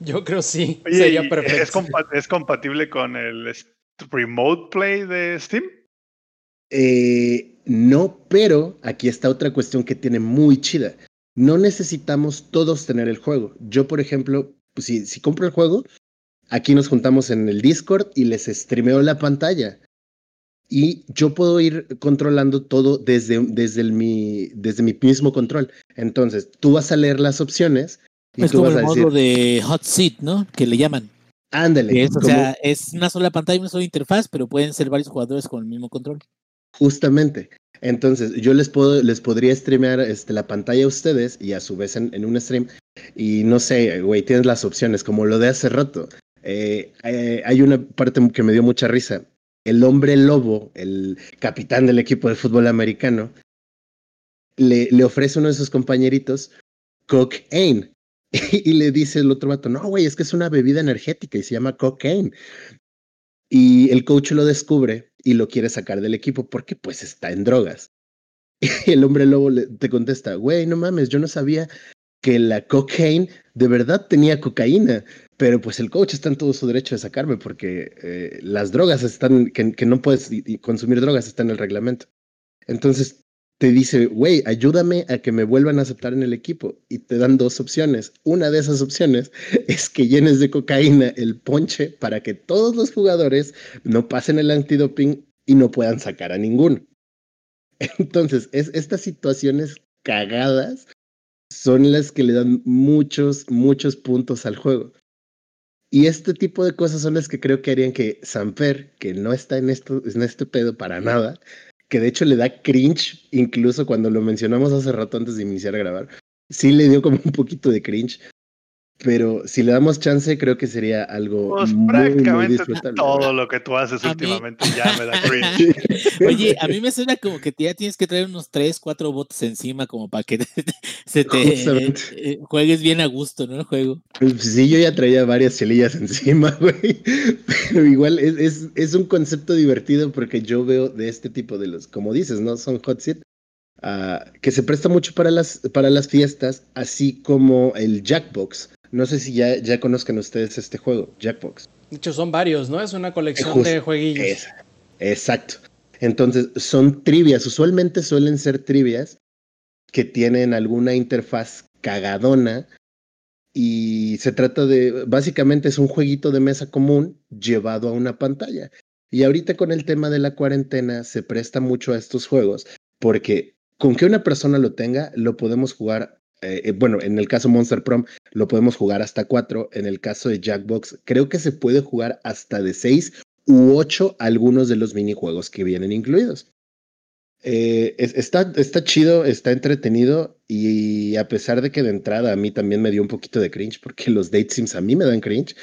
Yo creo sí. Oye, Sería ¿y perfecto. ¿es, compa- es compatible con el Remote Play de Steam? Eh, no, pero aquí está otra cuestión que tiene muy chida. No necesitamos todos tener el juego. Yo, por ejemplo, pues, si, si compro el juego, aquí nos juntamos en el Discord y les streameo la pantalla. Y yo puedo ir controlando todo desde, desde, el, mi, desde mi mismo control. Entonces, tú vas a leer las opciones y Es tú como vas el a decir, modo de hot seat, ¿no? Que le llaman. ándale. Es, o sea, es una sola pantalla, una sola interfaz, pero pueden ser varios jugadores con el mismo control. Justamente. Entonces, yo les puedo, les podría streamear este, la pantalla a ustedes y a su vez en, un stream. Y no sé, güey, tienes las opciones, como lo de hace rato. Eh, eh, hay una parte que me dio mucha risa. El hombre lobo, el capitán del equipo de fútbol americano, le, le ofrece a uno de sus compañeritos cocaine. Y le dice el otro vato, no, güey, es que es una bebida energética y se llama cocaine. Y el coach lo descubre y lo quiere sacar del equipo porque pues está en drogas. Y el hombre lobo te contesta, güey, no mames, yo no sabía que la cocaine de verdad tenía cocaína, pero pues el coach está en todo su derecho de sacarme porque eh, las drogas están, que, que no puedes consumir drogas está en el reglamento. Entonces te dice, güey, ayúdame a que me vuelvan a aceptar en el equipo. Y te dan dos opciones. Una de esas opciones es que llenes de cocaína el ponche para que todos los jugadores no pasen el antidoping y no puedan sacar a ninguno. Entonces, es, estas situaciones cagadas son las que le dan muchos, muchos puntos al juego. Y este tipo de cosas son las que creo que harían que Samper, que no está en, esto, en este pedo para nada, que de hecho le da cringe, incluso cuando lo mencionamos hace rato antes de iniciar a grabar, sí le dio como un poquito de cringe, pero si le damos chance creo que sería algo Pues muy, muy prácticamente disfrutable. todo lo que tú haces A mí- últimamente ya me da cringe. Oye, a mí me suena como que ya tienes que traer unos 3, 4 botes encima como para que se te eh, juegues bien a gusto, ¿no? El juego. Pues sí, yo ya traía varias chelillas encima, güey. Pero igual es, es, es un concepto divertido porque yo veo de este tipo de los, como dices, ¿no? Son hot seat, ah, que se presta mucho para las, para las fiestas, así como el Jackbox. No sé si ya, ya conozcan ustedes este juego, Jackbox. De hecho, son varios, ¿no? Es una colección Justo, de jueguillos. Es- exacto. Entonces, son trivias. Usualmente suelen ser trivias que tienen alguna interfaz cagadona. Y se trata de, básicamente es un jueguito de mesa común llevado a una pantalla. Y ahorita con el tema de la cuarentena se presta mucho a estos juegos porque con que una persona lo tenga, lo podemos jugar. Eh, eh, bueno, en el caso Monster Prom lo podemos jugar hasta cuatro. En el caso de Jackbox, creo que se puede jugar hasta de seis u ocho algunos de los minijuegos que vienen incluidos. Eh, es- está, chido, está entretenido y a pesar de que de entrada a mí también me dio un poquito de cringe porque los date sims a mí me dan cringe,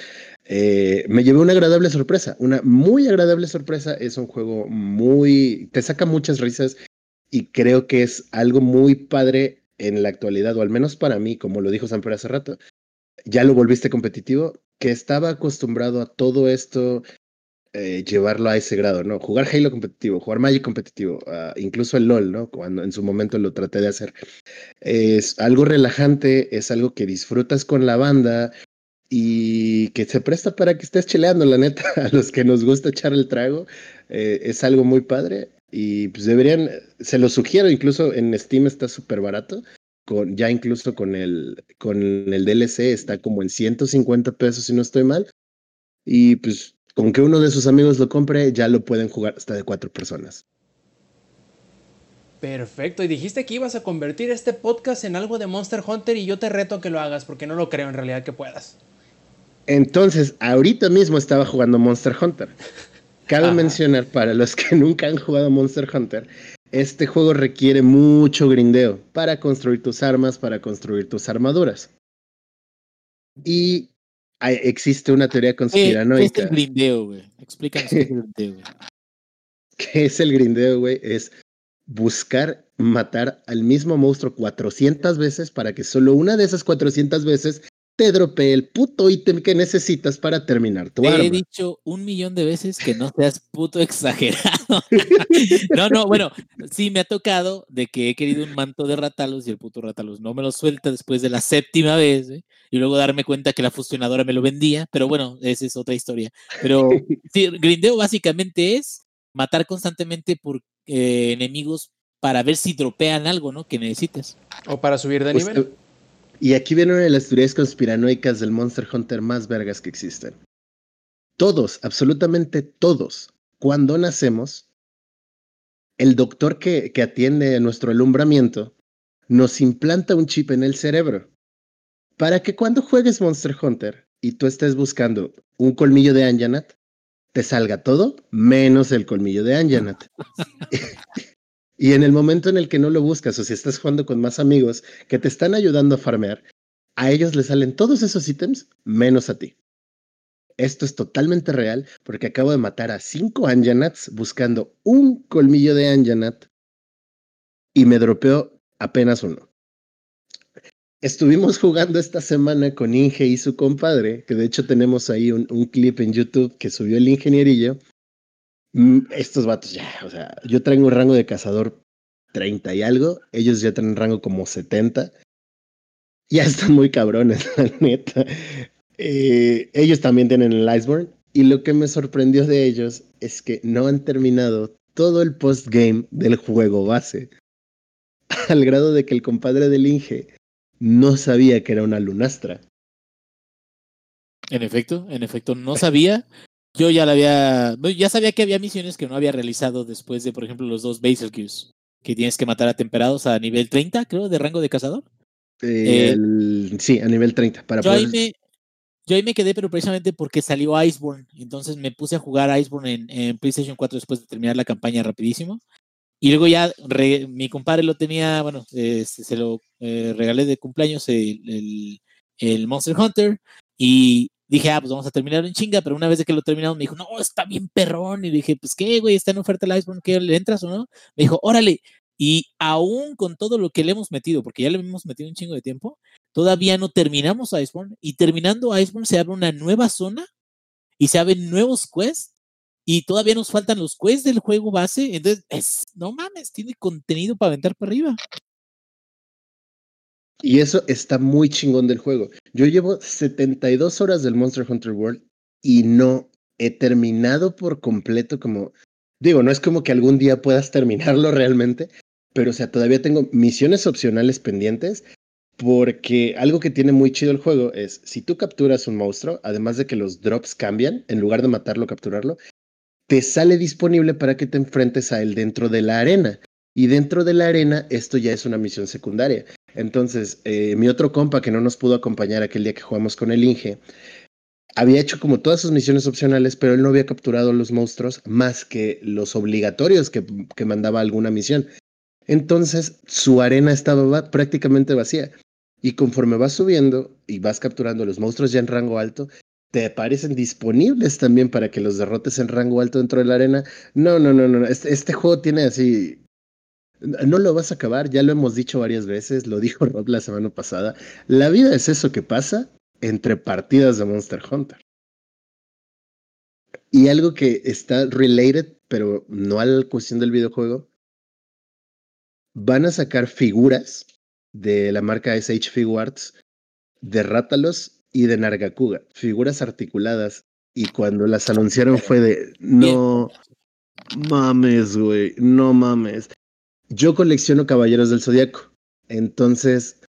me llevé una agradable sorpresa, una muy agradable sorpresa. Es un juego muy, te saca muchas risas y creo que es algo muy padre en la actualidad, o al menos para mí, como lo dijo Samper hace rato. Ya lo volviste competitivo, que estaba acostumbrado a todo esto, eh, llevarlo a ese grado, ¿no? Jugar Halo competitivo, jugar Magic competitivo, ah, incluso el LOL, ¿no? Cuando en su momento lo traté de hacer. Es algo relajante, es algo que disfrutas con la banda y que se presta para que estés chileando, la neta, a los que nos gusta echar el trago, eh, es algo muy padre y pues deberían, se lo sugiero, incluso en Steam está súper barato. Con, ya incluso con el, con el DLC está como en 150 pesos si no estoy mal. Y pues con que uno de sus amigos lo compre, ya lo pueden jugar hasta de cuatro personas. Perfecto. Y dijiste que ibas a convertir este podcast en algo de Monster Hunter y yo te reto a que lo hagas porque no lo creo en realidad que puedas. Entonces, ahorita mismo estaba jugando Monster Hunter. Cabe Ajá. mencionar para los que nunca han jugado Monster Hunter, este juego requiere mucho grindeo para construir tus armas, para construir tus armaduras. Y hay- existe una teoría ¿Qué, qué es conspiranoica. el grindeo, güey? Explícanos qué es el grindeo, güey. ¿Qué es el grindeo, güey? Es buscar matar al mismo monstruo 400 veces para que solo una de esas 400 veces te dropee el puto ítem que necesitas para terminar tu Te arma. he dicho un millón de veces que no seas puto exagerado. no, no, bueno, sí me ha tocado de que he querido un manto de Ratalos y el puto Ratalos no me lo suelta después de la séptima vez, güey, y luego darme cuenta que la fusionadora me lo vendía, pero bueno, esa es otra historia. Pero sí, grindeo básicamente es matar constantemente por eh, enemigos para ver si dropean algo, ¿no? Que necesites. O para subir de Pues, nivel. Y aquí viene una de las teorías conspiranoicas del Monster Hunter más vergas que existen. Todos, absolutamente todos, cuando nacemos, el doctor que, que atiende nuestro alumbramiento nos implanta un chip en el cerebro para que cuando juegues Monster Hunter y tú estés buscando un colmillo de Anjanat, te salga todo menos el colmillo de Anjanat. y en el momento en el que no lo buscas o si estás jugando con más amigos que te están ayudando a farmear, a ellos les salen todos esos ítems menos a ti. Esto es totalmente real porque acabo de matar a cinco Anjanats buscando un colmillo de Anjanat y me dropeó apenas uno. Estuvimos jugando esta semana con Inge y su compadre, que de hecho tenemos ahí un, un clip en YouTube que subió el ingenierillo. Mm, Estos vatos ya, o sea, yo traigo un rango de cazador 30 y algo, ellos ya tienen rango como 70. Ya están muy cabrones, la neta. Eh, ellos también tienen el Iceborne. Y lo que me sorprendió de ellos es que no han terminado todo el postgame del juego base. Al grado de que el compadre del Inge no sabía que era una lunastra. En efecto, en efecto, no sabía. Yo ya la había, ya sabía que había misiones que no había realizado después de, por ejemplo, los dos Basilgeuse, que tienes que matar a temperados a nivel 30, creo, de rango de cazador. Eh, el- sí, a nivel 30. Para Yo ahí, poder- me, yo ahí me quedé, pero precisamente porque salió Iceborne. Entonces me puse a jugar Iceborne en, en PlayStation 4 después de terminar la campaña rapidísimo. Y luego ya re- mi compadre lo tenía, bueno, eh, se, se lo eh, regalé de cumpleaños el, el- el Monster Hunter. Y dije, ah, pues vamos a terminar en chinga. Pero una vez de que lo terminamos, me dijo, no, está bien perrón. Y dije, pues qué, güey, está en oferta el Iceborne, ¿qué le entras o no? Me dijo, órale. Y aún con todo lo que le hemos metido, porque ya le hemos metido un chingo de tiempo, todavía no terminamos Iceborne. Y terminando Iceborne se abre una nueva zona y se abren nuevos quests. Y todavía nos faltan los quests del juego base. Entonces, es, no mames, tiene contenido para aventar para arriba. Y eso está muy chingón del juego. Yo llevo 72 horas del Monster Hunter World y no he terminado por completo como... Digo, no es como que algún día puedas terminarlo realmente, pero o sea, todavía tengo misiones opcionales pendientes porque algo que tiene muy chido el juego es, si tú capturas un monstruo, además de que los drops cambian, en lugar de matarlo, capturarlo, te sale disponible para que te enfrentes a él dentro de la arena. Y dentro de la arena, esto ya es una misión secundaria. Entonces, eh, mi otro compa que no nos pudo acompañar aquel día que jugamos con el Inge, había hecho como todas sus misiones opcionales, pero él no había capturado los monstruos más que los obligatorios que, que mandaba alguna misión. Entonces, su arena estaba prácticamente vacía. Y conforme vas subiendo y vas capturando los monstruos ya en rango alto, te aparecen disponibles también para que los derrotes en rango alto dentro de la arena. No, no, no, no. Este, este juego tiene así. No lo vas a acabar, ya lo hemos dicho varias veces, lo dijo Rob la semana pasada. La vida es eso que pasa entre partidas de Monster Hunter. Y algo que está related, pero no a la cuestión del videojuego, van a sacar figuras de la marca SH Figuarts de Rátalos y de Nargacuga, figuras articuladas. Y cuando las anunciaron fue de, no mames, güey, no mames. Yo colecciono Caballeros del Zodiaco. Entonces,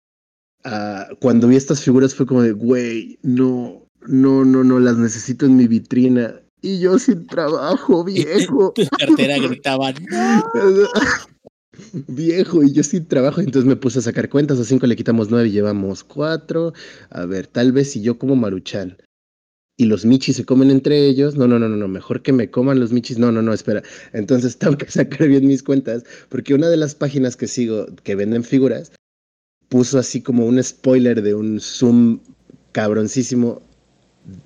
ah, cuando vi estas figuras fue como de, güey, no, no, no, no, las necesito en mi vitrina. Y yo sin trabajo, viejo. Tu cartera gritaba, "No". Viejo, y yo sin trabajo, entonces me puse a sacar cuentas, a cinco le quitamos nueve y llevamos cuatro. A ver, tal vez si yo como maruchan y los michis se comen entre ellos, no, no, no, no, no, mejor que me coman los michis, no, no, no, espera. Entonces tengo que sacar bien mis cuentas, porque una de las páginas que sigo que venden figuras puso así como un spoiler de un zoom cabroncísimo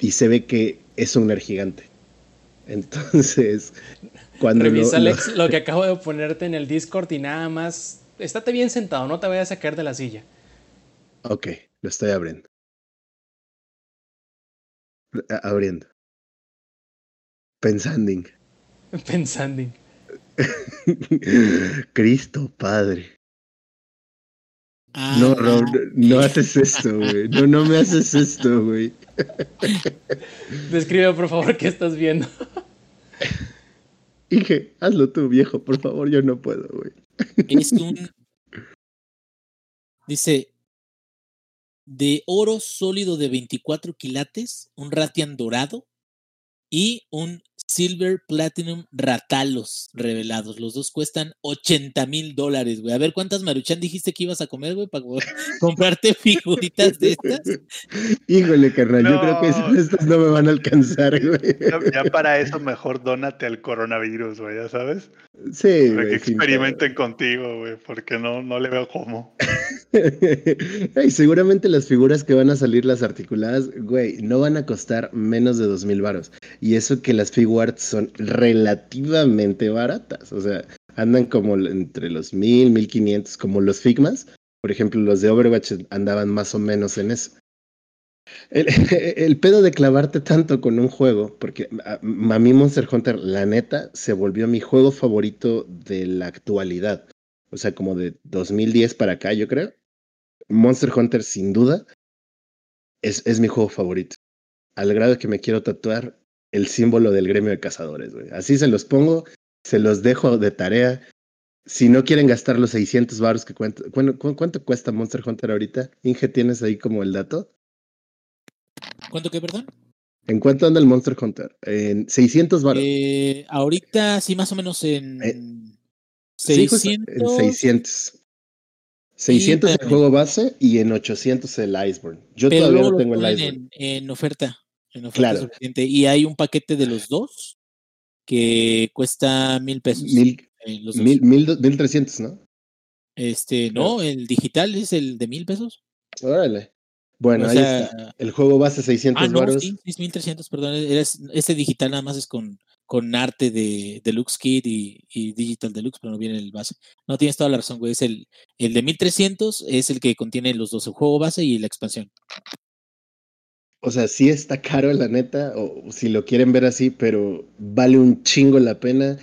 y se ve que es un ner gigante. Entonces, cuando lo- Revisa, lo- Alex, lo que acabo de ponerte en el Discord y nada más. Estate bien sentado, no te vayas a sacar de la silla. Ok, lo estoy abriendo. Abriendo. Pensando. Pensando. Cristo Padre. Ah, No, Rob, no, no haces esto, güey. No, no me haces esto, güey. Describe, por favor, qué estás viendo. Dije, hazlo tú, viejo, por favor, yo no puedo, güey. Es un. Dice. De oro sólido de 24 quilates, un Ratian dorado y un Silver Platinum Ratalos revelados. Los dos cuestan 80 mil dólares, güey. A ver cuántas maruchan dijiste que ibas a comer, güey, para comprarte figuritas de estas. Híjole, carnal, yo creo que No. estas no me van a alcanzar, güey. Ya, ya para eso mejor dónate al coronavirus, güey, ya sabes. Sí, Para que güey. experimenten contigo, güey, porque no, no le veo cómo. y seguramente las figuras que van a salir, las articuladas, güey, no van a costar menos de dos mil varos. Y eso que las figuarts son relativamente baratas. O sea, andan como entre los mil, mil quinientos, como los Figmas. Por ejemplo, los de Overwatch andaban más o menos en eso. El, el pedo de clavarte tanto con un juego, porque a, a mí Monster Hunter, la neta, se volvió mi juego favorito de la actualidad. O sea, como de 2010 para acá, yo creo. Monster Hunter, sin duda, es, es mi juego favorito. Al grado que me quiero tatuar el símbolo del gremio de cazadores, güey. Así se los pongo, se los dejo de tarea. Si no quieren gastar los 600 baros que cuenta, ¿cuánto, ¿cuánto cuesta Monster Hunter ahorita? Inge, ¿tienes ahí como el dato? ¿Cuánto que, perdón? ¿En cuánto anda el Monster Hunter? En 600 baros. Eh, ahorita sí, más o menos en Eh, 600. en 600. 600 el juego base y en 800 el Iceborne. Yo pero todavía no tengo el Iceborne. en, en oferta. En oferta Claro. suficiente. Y hay un paquete de los dos que cuesta mil pesos. Mil, eh, los mil, mil, mil trescientos, ¿no? Este, no, el digital es el de mil pesos. Órale. Bueno, O ahí sea, está. El juego base 600 Ah, no, varos. sí, es 1300, perdón. Es, este digital nada más es con, con arte de Deluxe Kit y, y Digital Deluxe, pero no viene el base. No tienes toda la razón, güey. Es el, el de 1300, es el que contiene los dos, el juego base y la expansión. O sea, sí está caro, la neta, o si lo quieren ver así, pero vale un chingo la pena.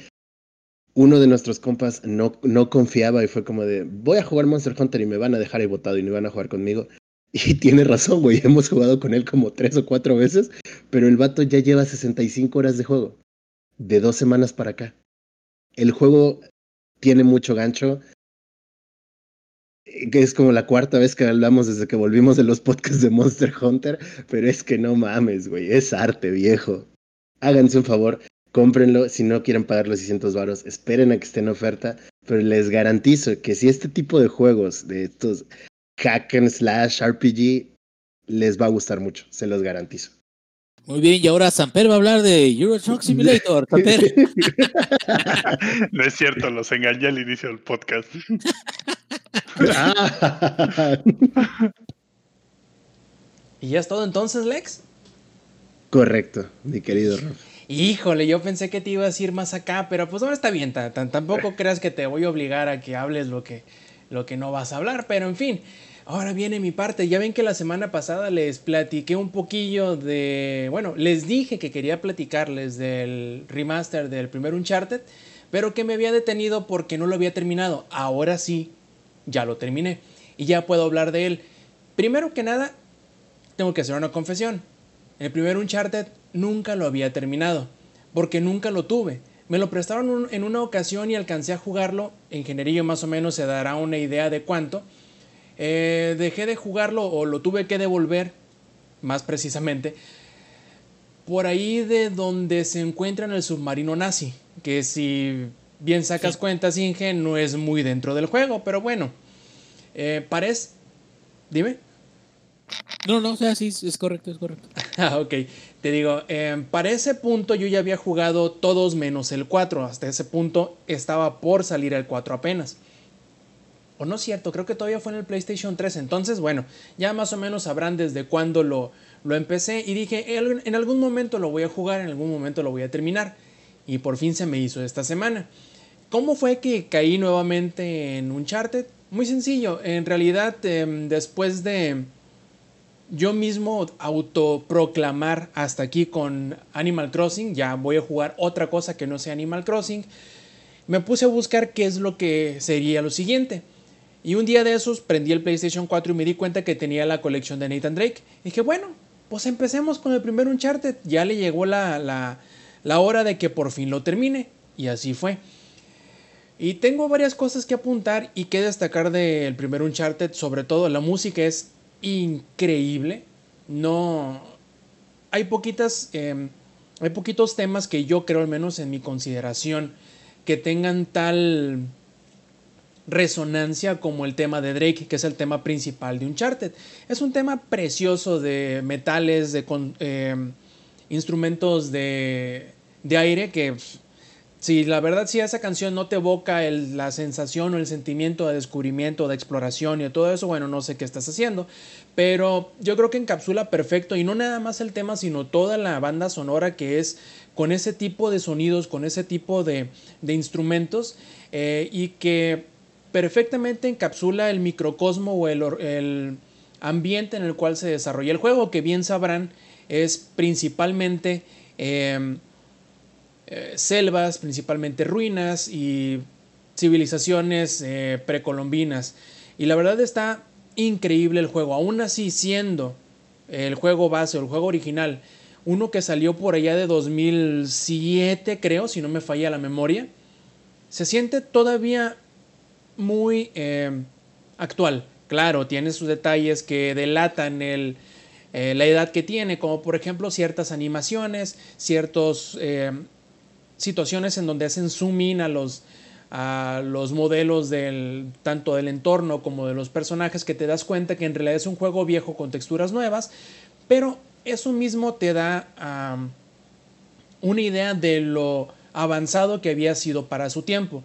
Uno de nuestros compas no, no confiaba y fue como de, voy a jugar Monster Hunter y me van a dejar ahí botado y no van a jugar conmigo. Y tiene razón, güey, hemos jugado con él como tres o cuatro veces, pero el vato ya lleva 65 horas de juego, de dos semanas para acá. El juego tiene mucho gancho, eh, que es como la cuarta vez que hablamos desde que volvimos de los podcasts de Monster Hunter, pero es que no mames, güey, es arte, viejo. Háganse un favor, cómprenlo, si no quieren pagar los 600 varos, esperen a que esté en oferta, pero les garantizo que si este tipo de juegos, de estos hack and slash RPG, les va a gustar mucho, se los garantizo. Muy bien, y ahora Samper va a hablar de Euro Truck Simulator. Samper. No es cierto, los engañé al inicio del podcast. ¿Y ya es todo entonces, Lex? Correcto, mi querido Rob. Híjole, yo pensé que te ibas a ir más acá, pero pues ahora está bien, ta- ta- tampoco creas que te voy a obligar a que hables lo que, lo que no vas a hablar, pero en fin, ahora viene mi parte. Ya ven que la semana pasada les platiqué un poquillo de, bueno, les dije que quería platicarles del remaster del primer Uncharted, pero que me había detenido porque no lo había terminado. Ahora sí, ya lo terminé y ya puedo hablar de él. Primero que nada, tengo que hacer una confesión. El primer Uncharted nunca lo había terminado, porque nunca lo tuve. Me lo prestaron en una ocasión y alcancé a jugarlo. En generillo más o menos se dará una idea de cuánto. Eh, dejé de jugarlo o lo tuve que devolver, más precisamente, por ahí de donde se encuentra en el submarino nazi, que si bien sacas cuentas, Inge, no es muy dentro del juego, pero bueno, eh, parece... Dime. No, no, o sea, sí, es correcto, es correcto. Ah, ok. Te digo, eh, para ese punto yo ya había jugado todos menos el 4. Hasta ese punto estaba por salir el 4 apenas. O no es cierto, creo que todavía fue en el PlayStation 3. Entonces, bueno, ya más o menos sabrán desde cuándo lo, lo empecé. Y dije, "En- en algún momento lo voy a jugar, en algún momento lo voy a terminar. Y por fin se me hizo esta semana. ¿Cómo fue que caí nuevamente en Uncharted? Muy sencillo. En realidad, em, después de yo mismo autoproclamar hasta aquí con Animal Crossing, ya voy a jugar otra cosa que no sea Animal Crossing, me puse a buscar qué es lo que sería lo siguiente. Y un día de esos prendí el PlayStation 4 y me di cuenta que tenía la colección de Nathan Drake. Y dije, bueno, pues empecemos con el primer Uncharted. Ya le llegó la, la, la hora de que por fin lo termine. Y así fue. Y tengo varias cosas que apuntar y que destacar del primer Uncharted. Sobre todo la música es increíble. No. Hay poquitas. eh, hay poquitos temas que yo creo, al menos en mi consideración, que tengan tal resonancia como el tema de Drake, que es el tema principal de Uncharted. Es un tema precioso de metales, de eh, instrumentos de, de aire que pf, si la verdad si esa canción no te evoca la sensación o el sentimiento de descubrimiento, de exploración y todo eso, bueno, no sé qué estás haciendo, pero yo creo que encapsula perfecto y no nada más el tema, sino toda la banda sonora que es con ese tipo de sonidos, con ese tipo de, de instrumentos eh, y que perfectamente encapsula el microcosmo o el, ambiente en el cual se desarrolla el juego, que bien sabrán es principalmente em, eh, selvas, principalmente ruinas y civilizaciones eh, precolombinas. Y la verdad está increíble el juego, aún así siendo el juego base el juego original, uno que salió por allá de 2007 creo, si no me falla la memoria, se siente todavía muy eh, actual. Claro, tiene sus detalles que delatan el, eh, la edad que tiene, como por ejemplo ciertas animaciones, ciertas situaciones en donde hacen zoom in a los, a los modelos del, tanto del entorno como de los personajes, que te das cuenta que en realidad es un juego viejo con texturas nuevas, pero eso mismo te da una idea de lo avanzado que había sido para su tiempo.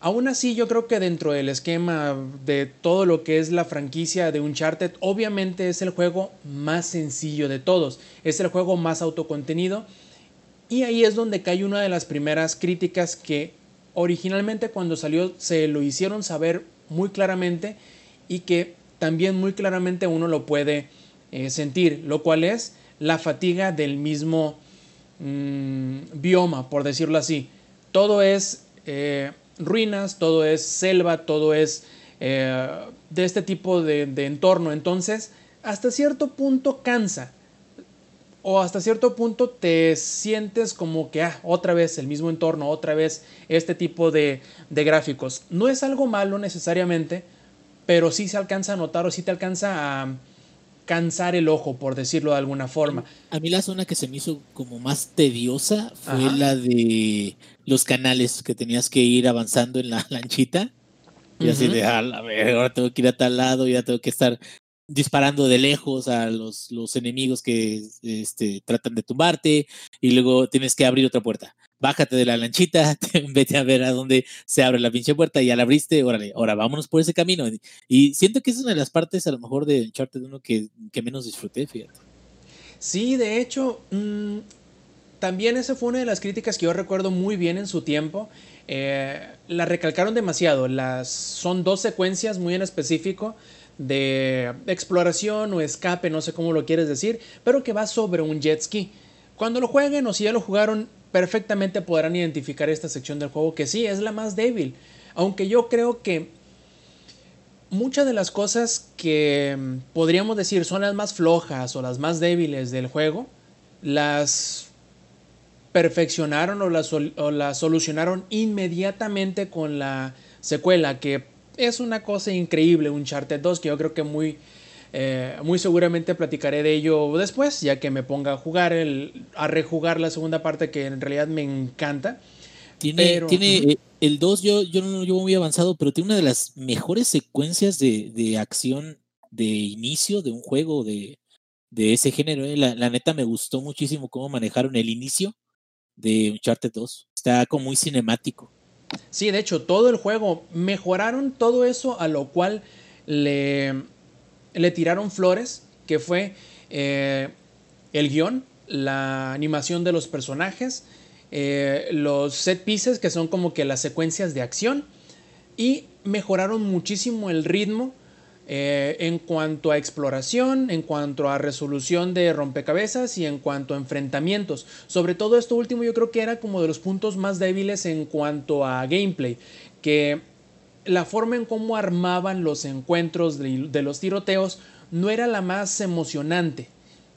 Aún así, yo creo que dentro del esquema de todo lo que es la franquicia de Uncharted, obviamente es el juego más sencillo de todos, es el juego más autocontenido. Y ahí es donde cae una de las primeras críticas que originalmente cuando salió se lo hicieron saber muy claramente y que también muy claramente uno lo puede eh, sentir, lo cual es la fatiga del mismo mmm, bioma, por decirlo así. Todo es eh, ruinas, todo es selva, todo es eh, de este tipo de, de entorno. Entonces, hasta cierto punto cansa. O hasta cierto punto te sientes como que, ah, otra vez el mismo entorno, otra vez este tipo de, de gráficos. No es algo malo necesariamente, pero sí se alcanza a notar o sí te alcanza a, cansar el ojo, por decirlo de alguna forma. A mí la zona que se me hizo como más tediosa fue Ajá. la de los canales que tenías que ir avanzando en la lanchita. Y así de, "A verga, ahora tengo que ir a tal lado, ya tengo que estar disparando de lejos a los, los enemigos que este, tratan de tumbarte y luego tienes que abrir otra puerta. Bájate de la lanchita, te- vete a ver a dónde se abre la pinche puerta, ya la abriste, órale, ahora vámonos por ese camino. Y siento que es una de las partes a lo mejor de Uncharted 1 que, que menos disfruté, fíjate. Sí, de hecho, mm, también esa fue una de las críticas que yo recuerdo muy bien en su tiempo. Eh, la recalcaron demasiado. Las, son dos secuencias muy en específico de exploración o escape, no sé cómo lo quieres decir, pero que va sobre un jet ski. Cuando lo jueguen o si ya lo jugaron, perfectamente podrán identificar esta sección del juego que sí, es la más débil. Aunque yo creo que muchas de las cosas que mm, podríamos decir son las más flojas o las más débiles del juego, las perfeccionaron o sol- o las solucionaron inmediatamente con la secuela, que es una cosa increíble, Uncharted 2, que yo creo que muy, eh, muy seguramente platicaré de ello después, ya que me ponga a jugar, el, a rejugar la segunda parte que en realidad me encanta. Tiene, Pero- tiene el 2, yo, yo no lo llevo muy avanzado, pero tiene una de las mejores secuencias de, de acción de inicio de un juego de, de ese género. eh. La, la neta me gustó muchísimo cómo manejaron el inicio de Uncharted 2. Está como muy cinemático. Sí, de hecho, todo el juego mejoraron todo eso a lo cual le, le tiraron flores, que fue eh, el guion, la animación de los personajes, eh, los set pieces, que son como que las secuencias de acción, y mejoraron muchísimo el ritmo eh, en cuanto a exploración, en cuanto a resolución de rompecabezas y en cuanto a enfrentamientos. Sobre todo esto último yo creo que era como de los puntos más débiles en cuanto a gameplay, que la forma en cómo armaban los encuentros de, de los tiroteos no era la más emocionante,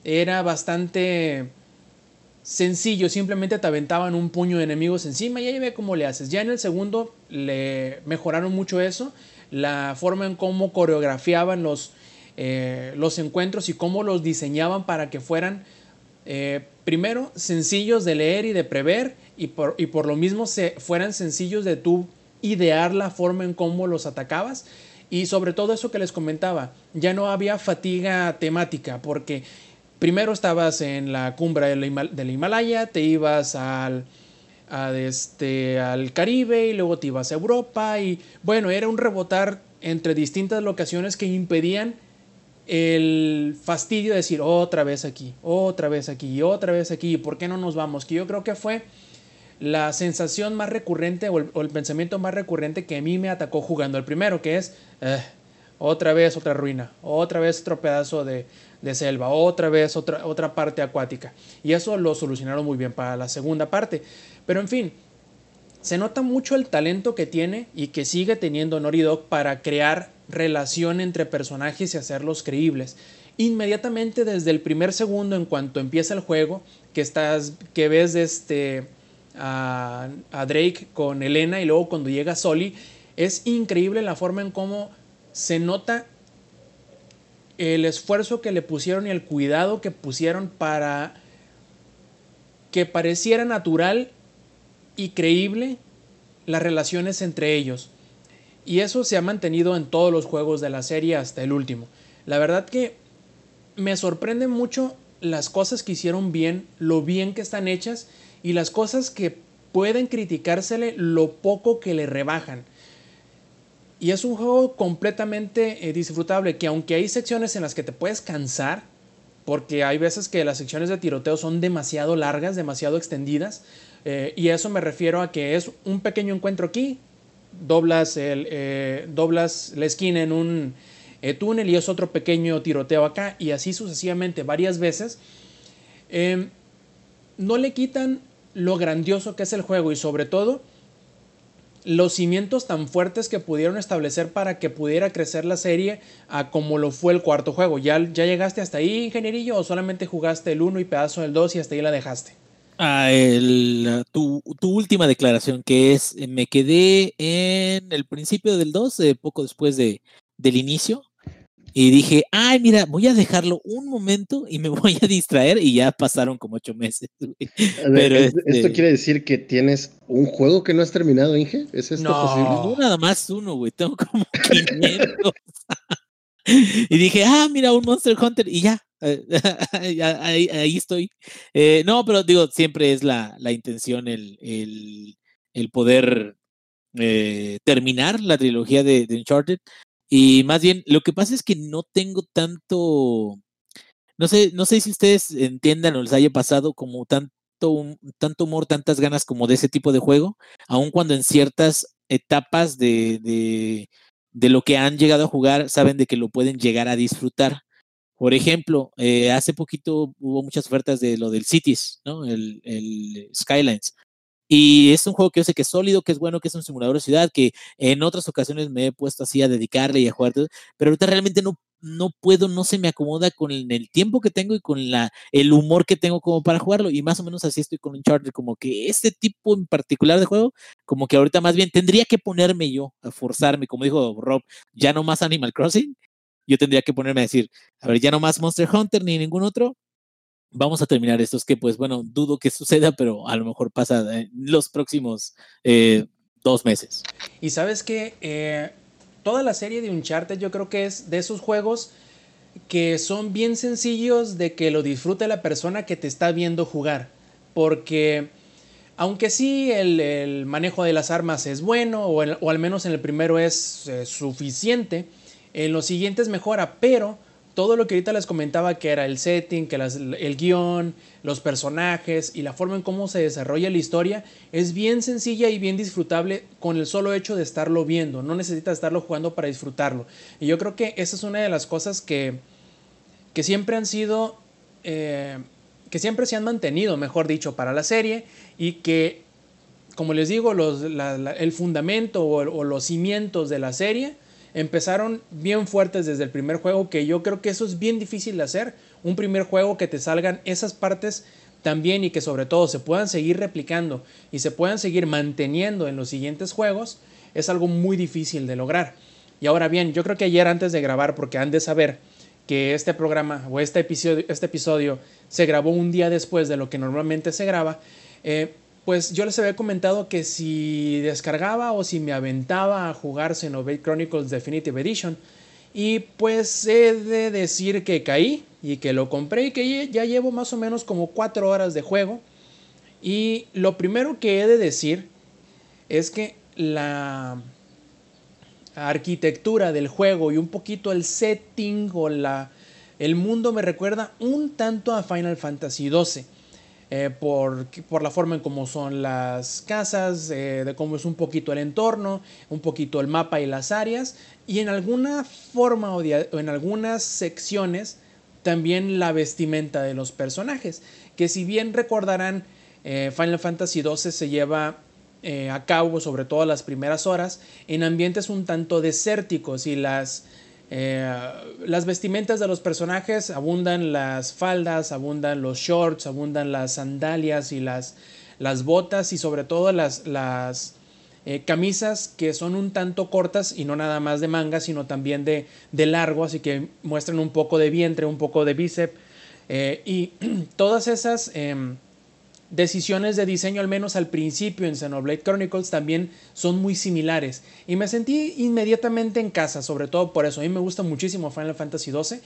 era bastante sencillo, simplemente te aventaban un puño de enemigos encima y ahí ve cómo le haces. Ya en el segundo le mejoraron mucho eso, la forma en cómo coreografiaban los, eh, los encuentros y cómo los diseñaban para que fueran, eh, primero, sencillos de leer y de prever y por, y por lo mismo se, fueran sencillos de tú idear la forma en cómo los atacabas. Y sobre todo eso que les comentaba, ya no había fatiga temática, porque primero estabas en la cumbre del, Himal del Himalaya, te ibas al, a este, al Caribe y luego te ibas a Europa y bueno, era un rebotar entre distintas locaciones que impedían el fastidio de decir otra vez aquí, otra vez aquí, otra vez aquí, ¿por qué no nos vamos? Que yo creo que fue la sensación más recurrente o el, pensamiento más recurrente que a mí me atacó jugando el primero, que es eh, otra vez otra ruina, otra vez otro pedazo de, de selva, otra vez otra, otra parte acuática. Y eso lo solucionaron muy bien para la segunda parte. Pero en fin, se nota mucho el talento que tiene y que sigue teniendo Naughty Dog para crear relación entre personajes y hacerlos creíbles. Inmediatamente desde el primer segundo en cuanto empieza el juego, que estás que ves este a, a Drake con Elena y luego cuando llega Soli, es increíble la forma en cómo se nota el esfuerzo que le pusieron y el cuidado que pusieron para que pareciera natural y creíble las relaciones entre ellos. Y eso se ha mantenido en todos los juegos de la serie hasta el último. La verdad que me sorprende mucho las cosas que hicieron bien, lo bien que están hechas y las cosas que pueden criticársele, lo poco que le rebajan. Y es un juego completamente eh, disfrutable, que aunque hay secciones en las que te puedes cansar, porque hay veces que las secciones de tiroteo son demasiado largas, demasiado extendidas, eh, y eso me refiero a que es un pequeño encuentro aquí, doblas, el, eh, doblas la esquina en un eh, túnel y es otro pequeño tiroteo acá, y así sucesivamente varias veces. Eh, no le quitan lo grandioso que es el juego y sobre todo los cimientos tan fuertes que pudieron establecer para que pudiera crecer la serie a como lo fue el cuarto juego. ¿Ya, ya llegaste hasta ahí, ingenierillo, o solamente jugaste el 1 y pedazo del 2 y hasta ahí la dejaste? Ah, el, tu, tu, última declaración, que es, eh, me quedé en el principio del 2, eh, poco después de, del inicio. Y dije, ay, mira, voy a dejarlo un momento y me voy a distraer y ya pasaron como ocho meses. Pero ¿Esto este quiere decir que tienes un juego que no has terminado, Inge? ¿Es esto no, posible? No, nada más uno, güey. Tengo como 500. y dije, ah, mira, un Monster Hunter y ya. ahí, ahí, estoy. Eh, no, pero digo, siempre es la, la intención el, el, poder eh, terminar la trilogía de, de Uncharted. Y más bien, lo que pasa es que no tengo tanto, no sé, no sé si ustedes entiendan o les haya pasado como tanto, tanto humor, tantas ganas como de ese tipo de juego, aun cuando en ciertas etapas de, de, de lo que han llegado a jugar saben de que lo pueden llegar a disfrutar. Por ejemplo, eh, hace poquito hubo muchas ofertas de lo del Cities, ¿no? El, el Skylines. Y es un juego que yo sé que es sólido, que es bueno, que es un simulador de ciudad, que en otras ocasiones me he puesto así a dedicarle y a jugar, pero ahorita realmente no, no puedo, no se me acomoda con el, tiempo que tengo y con la, el humor que tengo como para jugarlo. Y más o menos así estoy con Uncharted, como que este tipo en particular de juego, como que ahorita más bien tendría que ponerme yo a forzarme, como dijo Rob, ya no más Animal Crossing. Yo tendría que ponerme a decir, a ver, ya no más Monster Hunter ni ningún otro, vamos a terminar estos que pues bueno, dudo que suceda, pero a lo mejor pasa en los próximos eh, dos meses. Y sabes que eh, toda la serie de Uncharted yo creo que es de esos juegos que son bien sencillos de que lo disfrute la persona que te está viendo jugar. Porque aunque sí el, manejo de las armas es bueno, o, al menos en el primero es eh, suficiente, en los siguientes mejora, pero todo lo que ahorita les comentaba que era el setting, que el guion, los personajes y la forma en cómo se desarrolla la historia es bien sencilla y bien disfrutable con el solo hecho de estarlo viendo. No necesitas estarlo jugando para disfrutarlo. Y yo creo que esa es una de las cosas que, que siempre han sido, eh, que siempre se han mantenido, mejor dicho, para la serie y que, como les digo, el fundamento o los cimientos de la serie empezaron bien fuertes desde el primer juego, que yo creo que eso es bien difícil de hacer. Un primer juego que te salgan esas partes también y que sobre todo se puedan seguir replicando y se puedan seguir manteniendo en los siguientes juegos, es algo muy difícil de lograr. Y ahora bien, yo creo que ayer antes de grabar, porque han de saber que este programa o este episodio, este episodio se grabó un día después de lo que normalmente se graba, eh, pues yo les había comentado que si descargaba o si me aventaba a jugar Xenoblade Chronicles Definitive Edition. Y pues he de decir que caí y que lo compré y que ya llevo más o menos como 4 horas de juego. Y lo primero que he de decir es que la arquitectura del juego y un poquito el setting o la, el mundo me recuerda un tanto a Final Fantasy XII. Eh, por, por, la forma en cómo son las casas, eh, de cómo es un poquito el entorno, un poquito el mapa y las áreas, y en alguna forma o, en algunas secciones también la vestimenta de los personajes, que si bien recordarán, eh, Final Fantasy XII se lleva a cabo, sobre todo las primeras horas, en ambientes un tanto desérticos y las eh, las vestimentas de los personajes abundan las faldas, abundan los shorts, abundan las sandalias y las, las botas y sobre todo las, las eh, camisas que son un tanto cortas y no nada más de manga, sino también de, de largo, así que muestran un poco de vientre, un poco de bíceps. Eh, y todas esas em, decisiones de diseño, al menos al principio en Xenoblade Chronicles, también son muy similares. Y me sentí inmediatamente en casa, sobre todo por eso. A mí me gusta muchísimo Final Fantasy XII.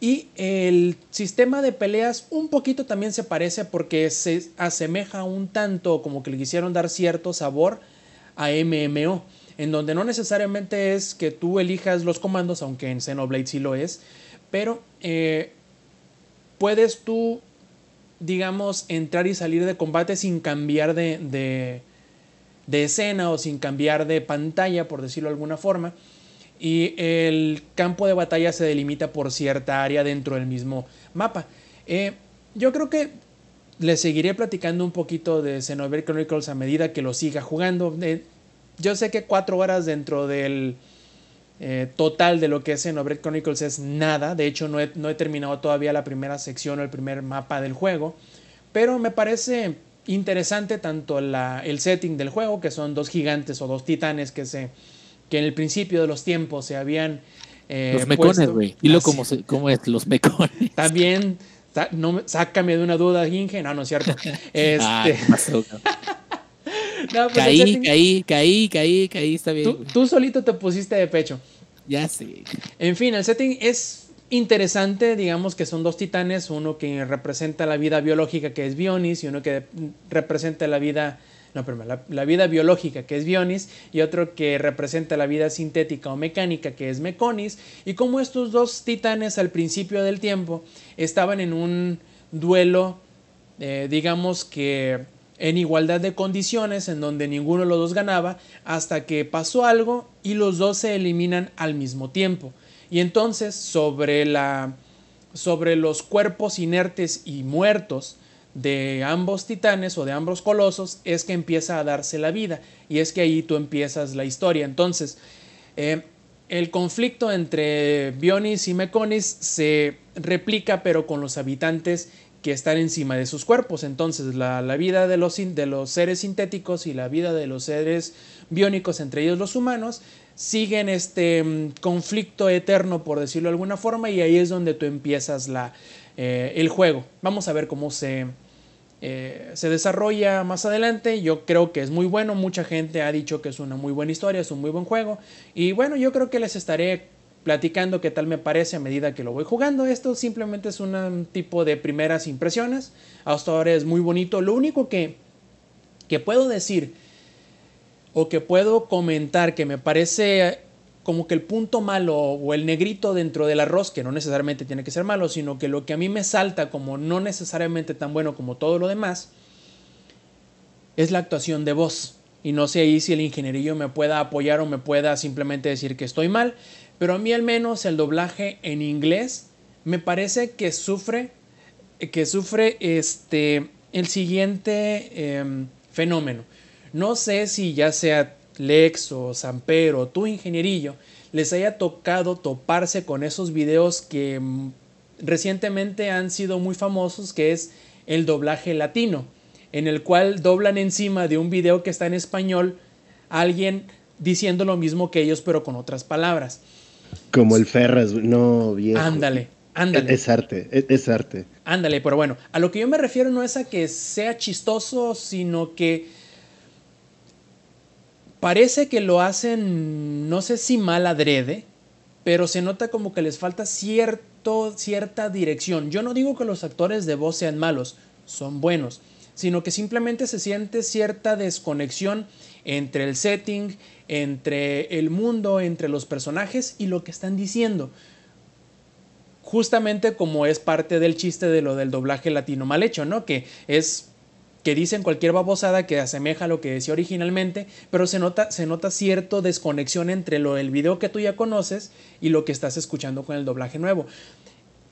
Y el sistema de peleas un poquito también se parece porque se asemeja un tanto como que le quisieron dar cierto sabor a MMO, en donde no necesariamente es que tú elijas los comandos, aunque en Xenoblade sí lo es, pero eh, puedes tú digamos, entrar y salir de combate sin cambiar de, de, escena o sin cambiar de pantalla, por decirlo de alguna forma. Y el campo de batalla se delimita por cierta área dentro del mismo mapa. Eh, yo creo que le seguiré platicando un poquito de Xenoblade Chronicles a medida que lo siga jugando. Eh, yo sé que cuatro horas dentro del eh, total de lo que es Xenoblade Chronicles es nada. De hecho, no he, no he, terminado todavía la primera sección o el primer mapa del juego. Pero me parece interesante tanto la, el setting del juego, que son dos gigantes o dos titanes que, se, que en el principio de los tiempos se habían eh, Los mecones, güey. Dilo Así- como, se- como es, los mecones. También, no, me- sácame de una duda, Inge. No, no es cierto. Este, Ah, ¿qué pasó, cabrón? no, pues caí, caí, caí, caí, caí, está bien. tú, solito te pusiste de pecho. Ya sé. En fin, el setting es interesante, digamos que son dos titanes, uno que representa la vida biológica que es Bionis y uno que representa la vida, no, perdón, la, la vida biológica que es Bionis y otro que representa la vida sintética o mecánica que es Meconis y como estos dos titanes al principio del tiempo estaban en un duelo, eh, digamos que en igualdad de condiciones en donde ninguno de los dos ganaba hasta que pasó algo y los dos se eliminan al mismo tiempo. Y entonces sobre, la, sobre los cuerpos inertes y muertos de ambos titanes o de ambos colosos es que empieza a darse la vida y es que ahí tú empiezas la historia. Entonces, eh, el conflicto entre Bionis y Meconis se replica pero con los habitantes que están encima de sus cuerpos. Entonces, la, vida de los, de los seres sintéticos y la vida de los seres biónicos, entre ellos los humanos, siguen este mm, conflicto eterno, por decirlo de alguna forma, y ahí es donde tú empiezas la, eh, el juego. Vamos a ver cómo se, eh, se desarrolla más adelante. Yo creo que es muy bueno. Mucha gente ha dicho que es una muy buena historia, es un muy buen juego. Y bueno, yo creo que les estaré platicando qué tal me parece a medida que lo voy jugando. Esto simplemente es un tipo de primeras impresiones. Hasta ahora es muy bonito. Lo único que, que puedo decir o que puedo comentar que me parece como que el punto malo o el negrito dentro del arroz, que no necesariamente tiene que ser malo, sino que lo que a mí me salta como no necesariamente tan bueno como todo lo demás, es la actuación de voz. Y no sé ahí si el ingenierillo me pueda apoyar o me pueda simplemente decir que estoy mal, pero a mí al menos el doblaje en inglés me parece que sufre, que sufre este, el siguiente em, fenómeno. No sé si ya sea Lex o Samper o tu ingenierillo les haya tocado toparse con esos videos que mm, recientemente han sido muy famosos, que es el doblaje latino, en el cual doblan encima de un video que está en español a alguien diciendo lo mismo que ellos, pero con otras palabras. Como el Ferras, no, viejo. Ándale, ándale. Es, es arte, es, es arte. Ándale, pero bueno, a lo que yo me refiero no es a que sea chistoso, sino que parece que lo hacen, no sé si mal adrede, pero se nota como que les falta cierto, cierta dirección. Yo no digo que los actores de voz sean malos, son buenos, sino que simplemente se siente cierta desconexión entre el setting, entre el mundo, entre los personajes y lo que están diciendo justamente como es parte del chiste de lo del doblaje latino mal hecho, ¿no? Que es que dicen cualquier babosada que asemeja a lo que decía originalmente, pero se nota, se nota cierto desconexión entre lo del video que tú ya conoces y lo que estás escuchando con el doblaje nuevo.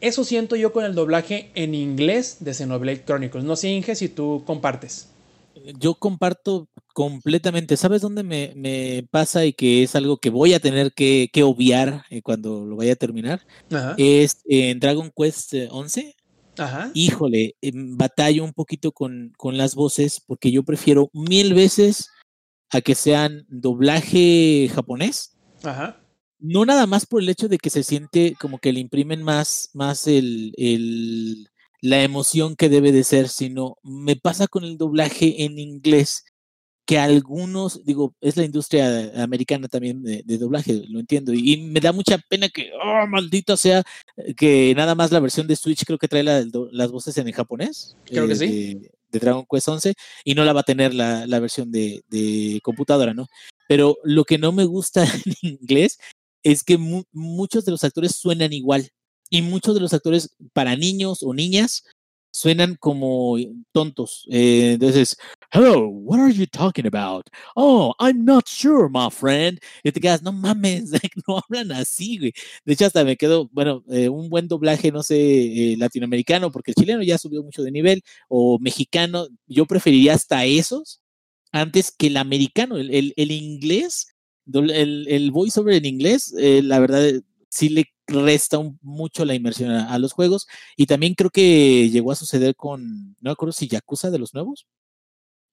Eso siento yo con el doblaje en inglés de Xenoblade Chronicles. No sé, Inge, si tú compartes. Yo comparto completamente. ¿Sabes dónde me, me pasa y que es algo que voy a tener que, que obviar eh, cuando lo vaya a terminar? Ajá. Es en Dragon Quest eh, 11. Ajá. Híjole, em, batallo un poquito con, con las voces porque yo prefiero mil veces a que sean doblaje japonés. Ajá. No nada más por el hecho de que se siente como que le imprimen más, más el, el- la emoción que debe de ser, sino me pasa con el doblaje en inglés que algunos, digo, es la industria americana también de, de doblaje, lo entiendo, y, y me da mucha pena que, oh, maldito sea, eh, que nada más la versión de Switch creo que trae la- las voces en el japonés. Creo que eh, sí. De, de Dragon Quest 11, y no la va a tener la, la versión de, de computadora, ¿no? Pero lo que no me gusta en inglés es que mu- muchos de los actores suenan igual, y muchos de los actores para niños o niñas suenan como tontos. Eh, entonces, hello, what are you talking about? Oh, I'm not sure, my friend. Y te quedas, no mames, no hablan así, güey. De hecho, hasta me quedo, bueno, eh, un buen doblaje, no sé, eh, latinoamericano, porque el chileno ya subió mucho de nivel, o mexicano, yo preferiría hasta esos antes que el americano, el, el, el inglés, el, el voiceover en inglés, eh, la verdad, eh, sí le resta un- mucho la inmersión a, a los juegos. Y también creo que llegó a suceder con, no me acuerdo si Yakuza de los nuevos.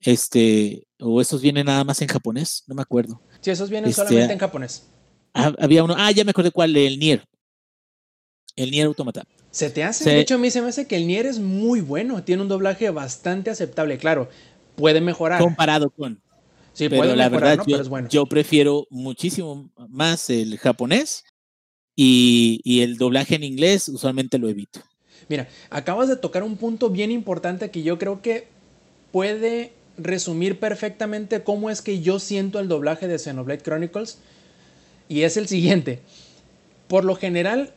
Este, o esos vienen nada más en japonés, no me acuerdo. Sí, esos vienen Este, solamente en japonés. Ah, había uno, ah, ya me acordé cuál, el Nier. El Nier Automata. ¿Se te hace? Sí. De hecho, a mí se me hace que el Nier es muy bueno. Tiene un doblaje bastante aceptable. Claro, puede mejorar. Comparado con. Sí, pero puede la mejorar, verdad, ¿no? yo, Pero es bueno. yo prefiero muchísimo más el japonés y, el doblaje en inglés usualmente lo evito. Mira, acabas de tocar un punto bien importante que yo creo que puede resumir perfectamente cómo es que yo siento el doblaje de Xenoblade Chronicles. Y es el siguiente. Por lo general,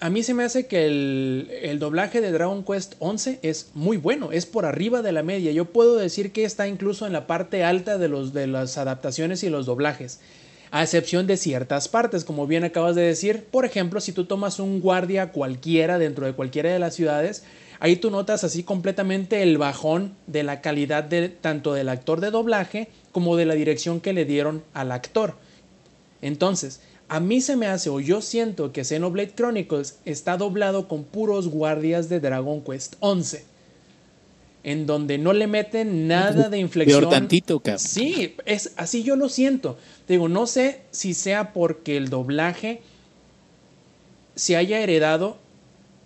a mí se me hace que el, el doblaje de Dragon Quest 11 es muy bueno, es por arriba de la media. Yo puedo decir que está incluso en la parte alta de, los, de las adaptaciones y los doblajes. A excepción de ciertas partes, como bien acabas de decir. Por ejemplo, si tú tomas un guardia cualquiera dentro de cualquiera de las ciudades, ahí tú notas así completamente el bajón de la calidad de, tanto del actor de doblaje como de la dirección que le dieron al actor. Entonces, a mí se me hace o yo siento que Xenoblade Chronicles está doblado con puros guardias de Dragon Quest 11. En donde no le meten nada de inflexión. Peor tantito, cabrón. Sí, es así yo lo siento. Te digo, no sé si sea porque el doblaje se haya heredado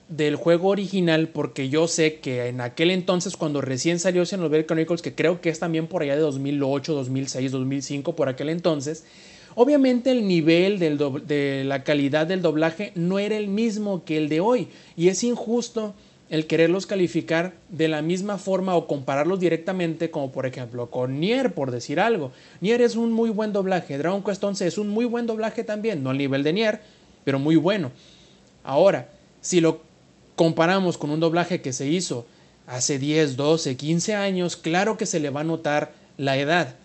del juego original, porque yo sé que en aquel entonces, cuando recién salió Xenoblade Chronicles, que creo que es también por allá de 2008, 2006, 2005, por aquel entonces, obviamente el nivel del de la calidad del doblaje no era el mismo que el de hoy, y es injusto el quererlos calificar de la misma forma o compararlos directamente como por ejemplo con Nier por decir algo. Nier es un muy buen doblaje, Dragon Quest 11 es un muy buen doblaje también, no al nivel de Nier, pero muy bueno. Ahora, si lo comparamos con un doblaje que se hizo hace 10, 12, 15 años, claro que se le va a notar la edad.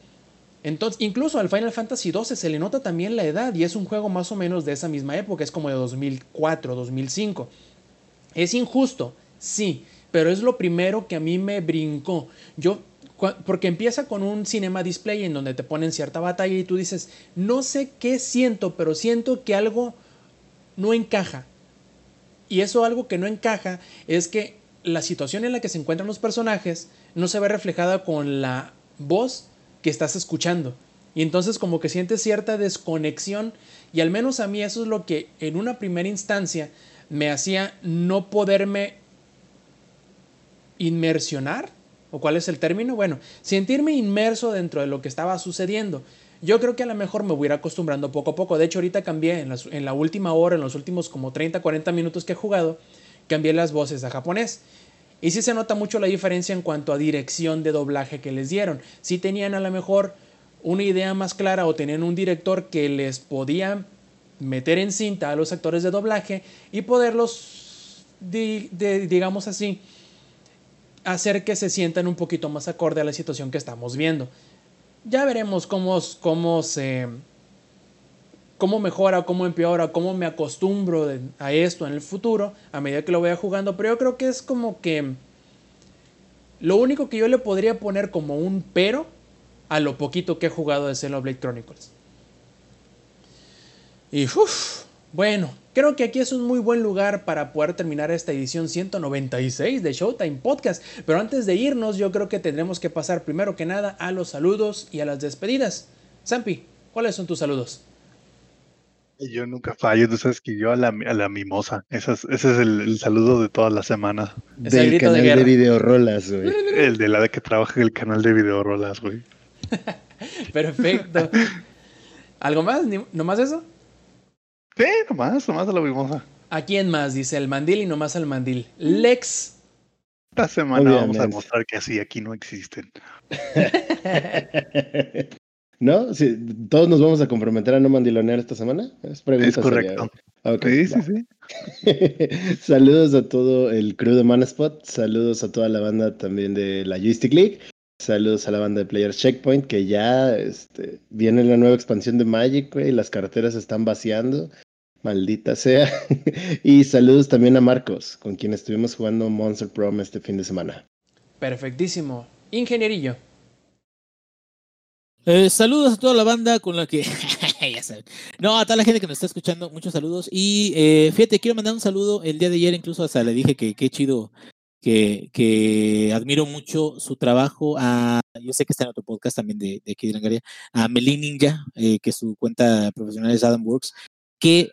Entonces, incluso al Final Fantasy XII se le nota también la edad y es un juego más o menos de esa misma época, es como de 2004, 2005. Es injusto, sí, pero es lo primero que a mí me brincó. Yo, porque empieza con un cinema display en donde te ponen cierta batalla y tú dices, no sé qué siento, pero siento que algo no encaja. Y eso algo que no encaja es que la situación en la que se encuentran los personajes no se ve reflejada con la voz que estás escuchando. Y entonces como que sientes cierta desconexión y al menos a mí eso es lo que en una primera instancia me hacía no poderme inmersionar, o cuál es el término, bueno, sentirme inmerso dentro de lo que estaba sucediendo. Yo creo que a lo mejor me voy a ir acostumbrando poco a poco. De hecho, ahorita cambié en, la última hora, en los últimos como 30, 40 minutos que he jugado, cambié las voces a japonés. Y sí se nota mucho la diferencia en cuanto a dirección de doblaje que les dieron. Si tenían a lo mejor una idea más clara o tenían un director que les podía meter en cinta a los actores de doblaje y poderlos, di- de- digamos así, hacer que se sientan un poquito más acorde a la situación que estamos viendo. Ya veremos cómo, cómo se cómo mejora, cómo empeora, cómo me acostumbro a esto en el futuro a medida que lo vaya jugando, pero yo creo que es como que lo único que yo le podría poner como un pero a lo poquito que he jugado de Xenoblade Chronicles. Y uff, bueno, creo que aquí es un muy buen lugar para poder terminar esta edición 196 de Showtime Podcast. Pero antes de irnos, yo creo que tendremos que pasar primero que nada a los saludos y a las despedidas. Zampi, ¿cuáles son tus saludos? Yo nunca fallo, tú sabes que yo a la, a la mimosa. Ese es, ese es el, el saludo de todas las semanas. Es Del de canal de, guerra. videorolas, güey. El de la de que trabaja en el canal de videorolas, güey. Perfecto. ¿Algo más? ¿Ni- ¿Nomás eso? Sí, nomás, nomás a la mimosa. ¿A quién más? Dice el mandil y nomás al mandil. Lex. Esta semana vamos a demostrar que así aquí no existen. ¿No? Sí, ¿Todos nos vamos a comprometer a no mandilonear esta semana? Es, pregunta Es correcto. güey. Ok, Sí, sí, sí. saludos a todo el crew de Manaspot, saludos a toda la banda también de la Joystick League, saludos a la banda de Players Checkpoint, que ya este, viene la nueva expansión de Magic, güey, y las carteras se están vaciando, maldita sea. y saludos también a Marcos, con quien estuvimos jugando Monster Prom este fin de semana. Perfectísimo. Ingenierillo. Eh, saludos a toda la banda con la que. ya saben. No, a toda la gente que nos está escuchando, muchos saludos. Y eh, fíjate, quiero mandar un saludo. El día de ayer, incluso hasta le dije que qué chido, que, que admiro mucho su trabajo. A, yo sé que está en otro podcast también de, de aquí de Langaria, a Melin Ninja, eh, que su cuenta profesional es Adam Works. qué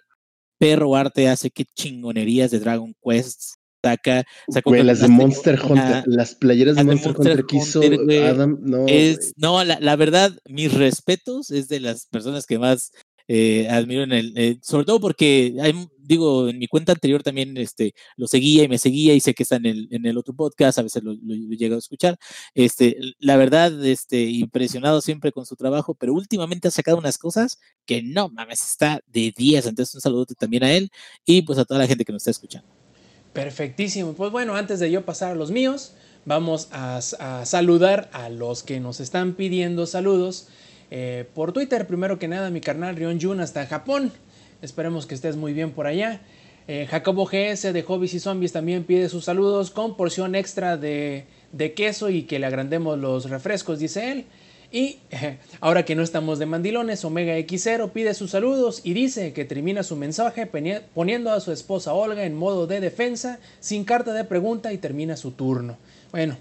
perro arte hace, qué chingonerías de Dragon Quest saca. Sacó Güey, las de Monster Hunter, las playeras de Monster, Monster Hunter que hizo Hunter, güey, Adam, no. es, no, la, la verdad, mis respetos, es de las personas que más eh, admiro en el, eh, sobre todo porque digo, en mi cuenta anterior también este, lo seguía y me seguía y sé que está en el, en el otro podcast, a veces lo, lo, lo he llegado a escuchar. Este, la verdad, este, impresionado siempre con su trabajo, pero últimamente ha sacado unas cosas que no mames, está de 10. Entonces, un saludo también a él y pues a toda la gente que nos está escuchando. Perfectísimo. Pues bueno, antes de yo pasar a los míos, vamos a saludar a los que nos están pidiendo saludos. Eh, por Twitter, primero que nada, mi carnal Rion Jun hasta Japón. Esperemos que estés muy bien por allá. Eh, Jacobo GS de Hobbies y Zombies también pide sus saludos con porción extra de, de queso y que le agrandemos los refrescos, dice él. Y eh, ahora que no estamos de mandilones, Omega X0 pide sus saludos y dice que termina su mensaje poniendo a su esposa Olga en modo de defensa, sin carta de pregunta y termina su turno. Bueno,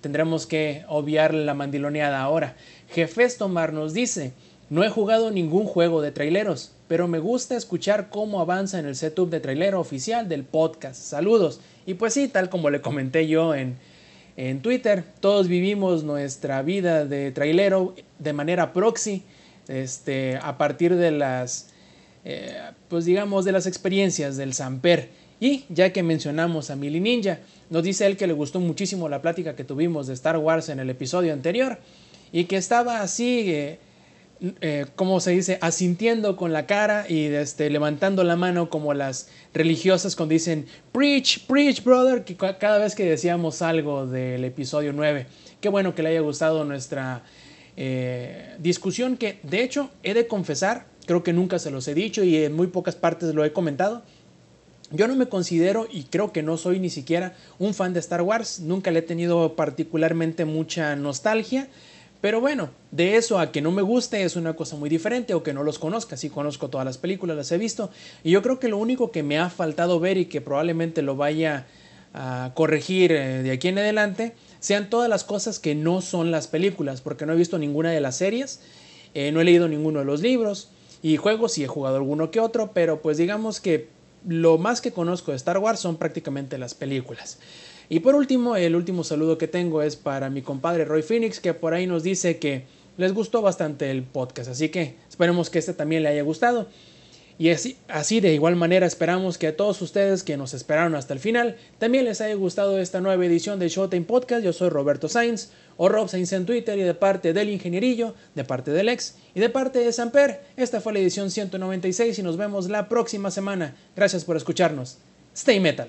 tendremos que obviar la mandiloneada ahora. Jefestomar nos dice, no he jugado ningún juego de traileros, pero me gusta escuchar cómo avanza en el setup de trailero oficial del podcast. Saludos. Y pues sí, tal como le comenté yo en, en Twitter, todos vivimos nuestra vida de trailero de manera proxy, este, a partir de las, eh, pues digamos, de las experiencias del Samper. Y ya que mencionamos a Mili Ninja, nos dice él que le gustó muchísimo la plática que tuvimos de Star Wars en el episodio anterior y que estaba así, eh, eh, como se dice, asintiendo con la cara y este, levantando la mano como las religiosas cuando dicen, preach, preach, brother, que cada vez que decíamos algo del episodio 9. Qué bueno que le haya gustado nuestra eh, discusión, que de hecho he de confesar, creo que nunca se los he dicho y en muy pocas partes lo he comentado. Yo no me considero y creo que no soy ni siquiera un fan de Star Wars, nunca le he tenido particularmente mucha nostalgia, pero bueno, de eso a que no me guste es una cosa muy diferente o que no los conozca. Sí conozco todas las películas, las he visto. Y yo creo que lo único que me ha faltado ver y que probablemente lo vaya a corregir eh, de aquí en adelante sean todas las cosas que no son las películas, porque no he visto ninguna de las series, eh, no he leído ninguno de los libros y juegos, sí he jugado alguno que otro, pero pues digamos que lo más que conozco de Star Wars son prácticamente las películas. Y por último, el último saludo que tengo es para mi compadre Roy Phoenix, que por ahí nos dice que les gustó bastante el podcast. Así que esperemos que este también le haya gustado. Y así, así de igual manera esperamos que a todos ustedes que nos esperaron hasta el final también les haya gustado esta nueva edición de Showtime Podcast. Yo soy Roberto Sainz o Rob Sainz en Twitter y de parte del Ingenierillo, de parte del ex y de parte de Samper. Esta fue la edición 196 y nos vemos la próxima semana. Gracias por escucharnos. Stay Metal.